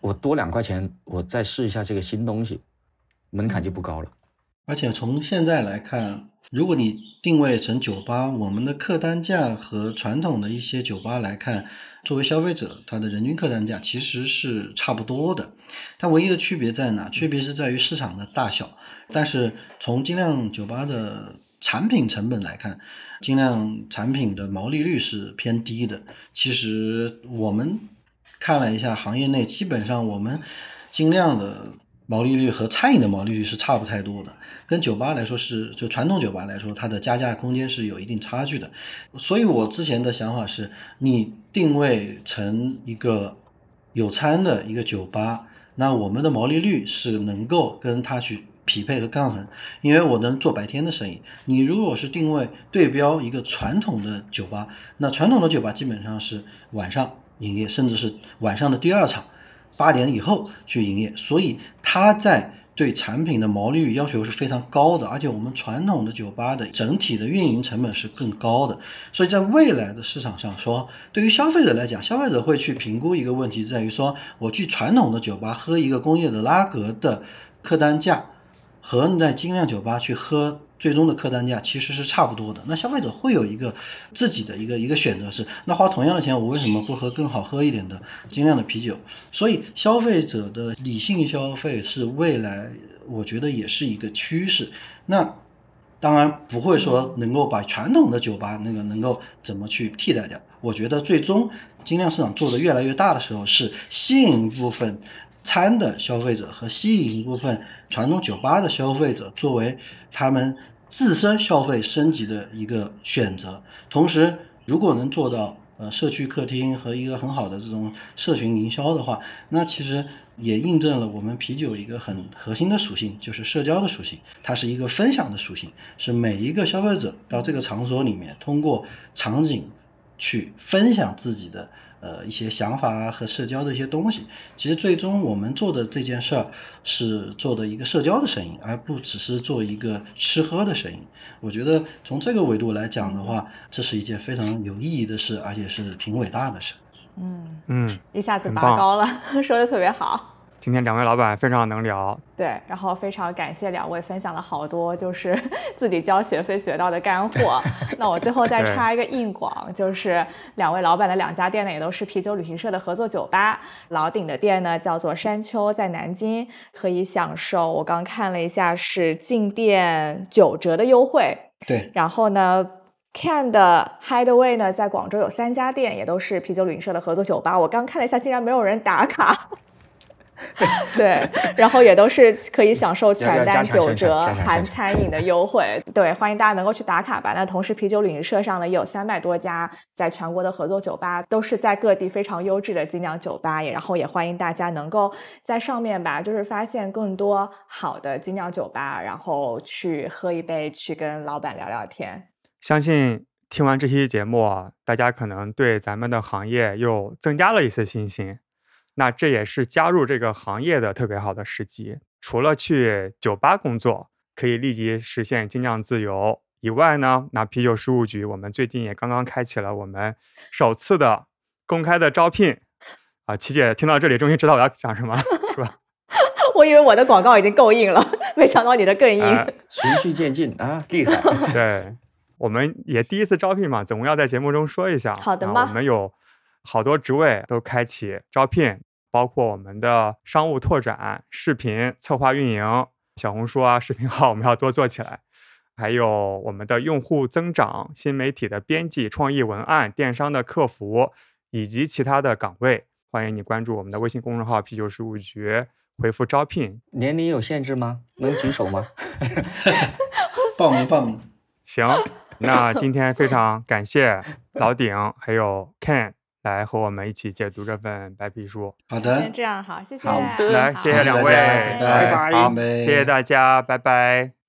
我多两块钱，我再试一下这个新东西，门槛就不高了。而且从现在来看，如果你定位成酒吧，我们的客单价和传统的一些酒吧来看，作为消费者，它的人均客单价其实是差不多的。它唯一的区别在哪？区别是在于市场的大小。但是从精酿酒吧的产品成本来看，精酿产品的毛利率是偏低的。其实我们看了一下行业内，基本上我们精酿的。毛利率和餐饮的毛利率是差不太多的，跟酒吧来说是就传统酒吧来说，它的加价空间是有一定差距的。所以我之前的想法是，你定位成一个有餐的一个酒吧，那我们的毛利率是能够跟它去匹配和抗衡，因为我能做白天的生意。你如果是定位对标一个传统的酒吧，那传统的酒吧基本上是晚上营业，甚至是晚上的第二场。八点以后去营业，所以它在对产品的毛利率要求是非常高的，而且我们传统的酒吧的整体的运营成本是更高的，所以在未来的市场上说，对于消费者来讲，消费者会去评估一个问题，在于说我去传统的酒吧喝一个工业的拉格的客单价，和你在精酿酒吧去喝。最终的客单价其实是差不多的，那消费者会有一个自己的一个一个选择是，那花同样的钱，我为什么不喝更好喝一点的精酿的啤酒？所以消费者的理性消费是未来，我觉得也是一个趋势。那当然不会说能够把传统的酒吧那个能够怎么去替代掉。我觉得最终精酿市场做的越来越大的时候，是吸引一部分餐的消费者和吸引一部分传统酒吧的消费者作为他们。自身消费升级的一个选择，同时如果能做到呃社区客厅和一个很好的这种社群营销的话，那其实也印证了我们啤酒一个很核心的属性，就是社交的属性，它是一个分享的属性，是每一个消费者到这个场所里面，通过场景去分享自己的。呃，一些想法啊和社交的一些东西，其实最终我们做的这件事儿是做的一个社交的生意，而不只是做一个吃喝的生意。我觉得从这个维度来讲的话，这是一件非常有意义的事，而且是挺伟大的事。嗯嗯，一下子拔高了，[laughs] 说的特别好。今天两位老板非常能聊，对，然后非常感谢两位分享了好多就是 [laughs] 自己交学费学到的干货。[laughs] 那我最后再插一个硬广，就是两位老板的两家店呢也都是啤酒旅行社的合作酒吧。老鼎的店呢叫做山丘，在南京，可以享受我刚看了一下是进店九折的优惠。对，然后呢，Can 的 Hideaway 呢在广州有三家店，也都是啤酒旅行社的合作酒吧。我刚看了一下，竟然没有人打卡。[laughs] 对，然后也都是可以享受全单九折含餐饮的优惠。对，欢迎大家能够去打卡吧。那同时，啤酒旅行社上呢也有三百多家在全国的合作酒吧，都是在各地非常优质的精酿酒吧。也然后也欢迎大家能够在上面吧，就是发现更多好的精酿酒吧，然后去喝一杯，去跟老板聊聊天。相信听完这期节目，大家可能对咱们的行业又增加了一些信心。那这也是加入这个行业的特别好的时机。除了去酒吧工作可以立即实现精酿自由以外呢，那啤酒事务局我们最近也刚刚开启了我们首次的公开的招聘。啊，琪姐听到这里终于知道我要讲什么了，[laughs] 是吧？[laughs] 我以为我的广告已经够硬了，没想到你的更硬。[laughs] 循序渐进啊，厉害！对，我们也第一次招聘嘛，总要在节目中说一下。好的吗？我们有。好多职位都开启招聘，包括我们的商务拓展、视频策划运营、小红书啊、视频号，我们要多做起来。还有我们的用户增长、新媒体的编辑、创意文案、电商的客服以及其他的岗位，欢迎你关注我们的微信公众号“啤酒事务局”，回复招聘。年龄有限制吗？能举手吗？[laughs] 报名报名。行，那今天非常感谢老顶还有 Ken。来和我们一起解读这份白皮书。好的，先这样，好，谢谢。好的，来，谢谢两位，拜拜。好，谢谢大家，拜拜。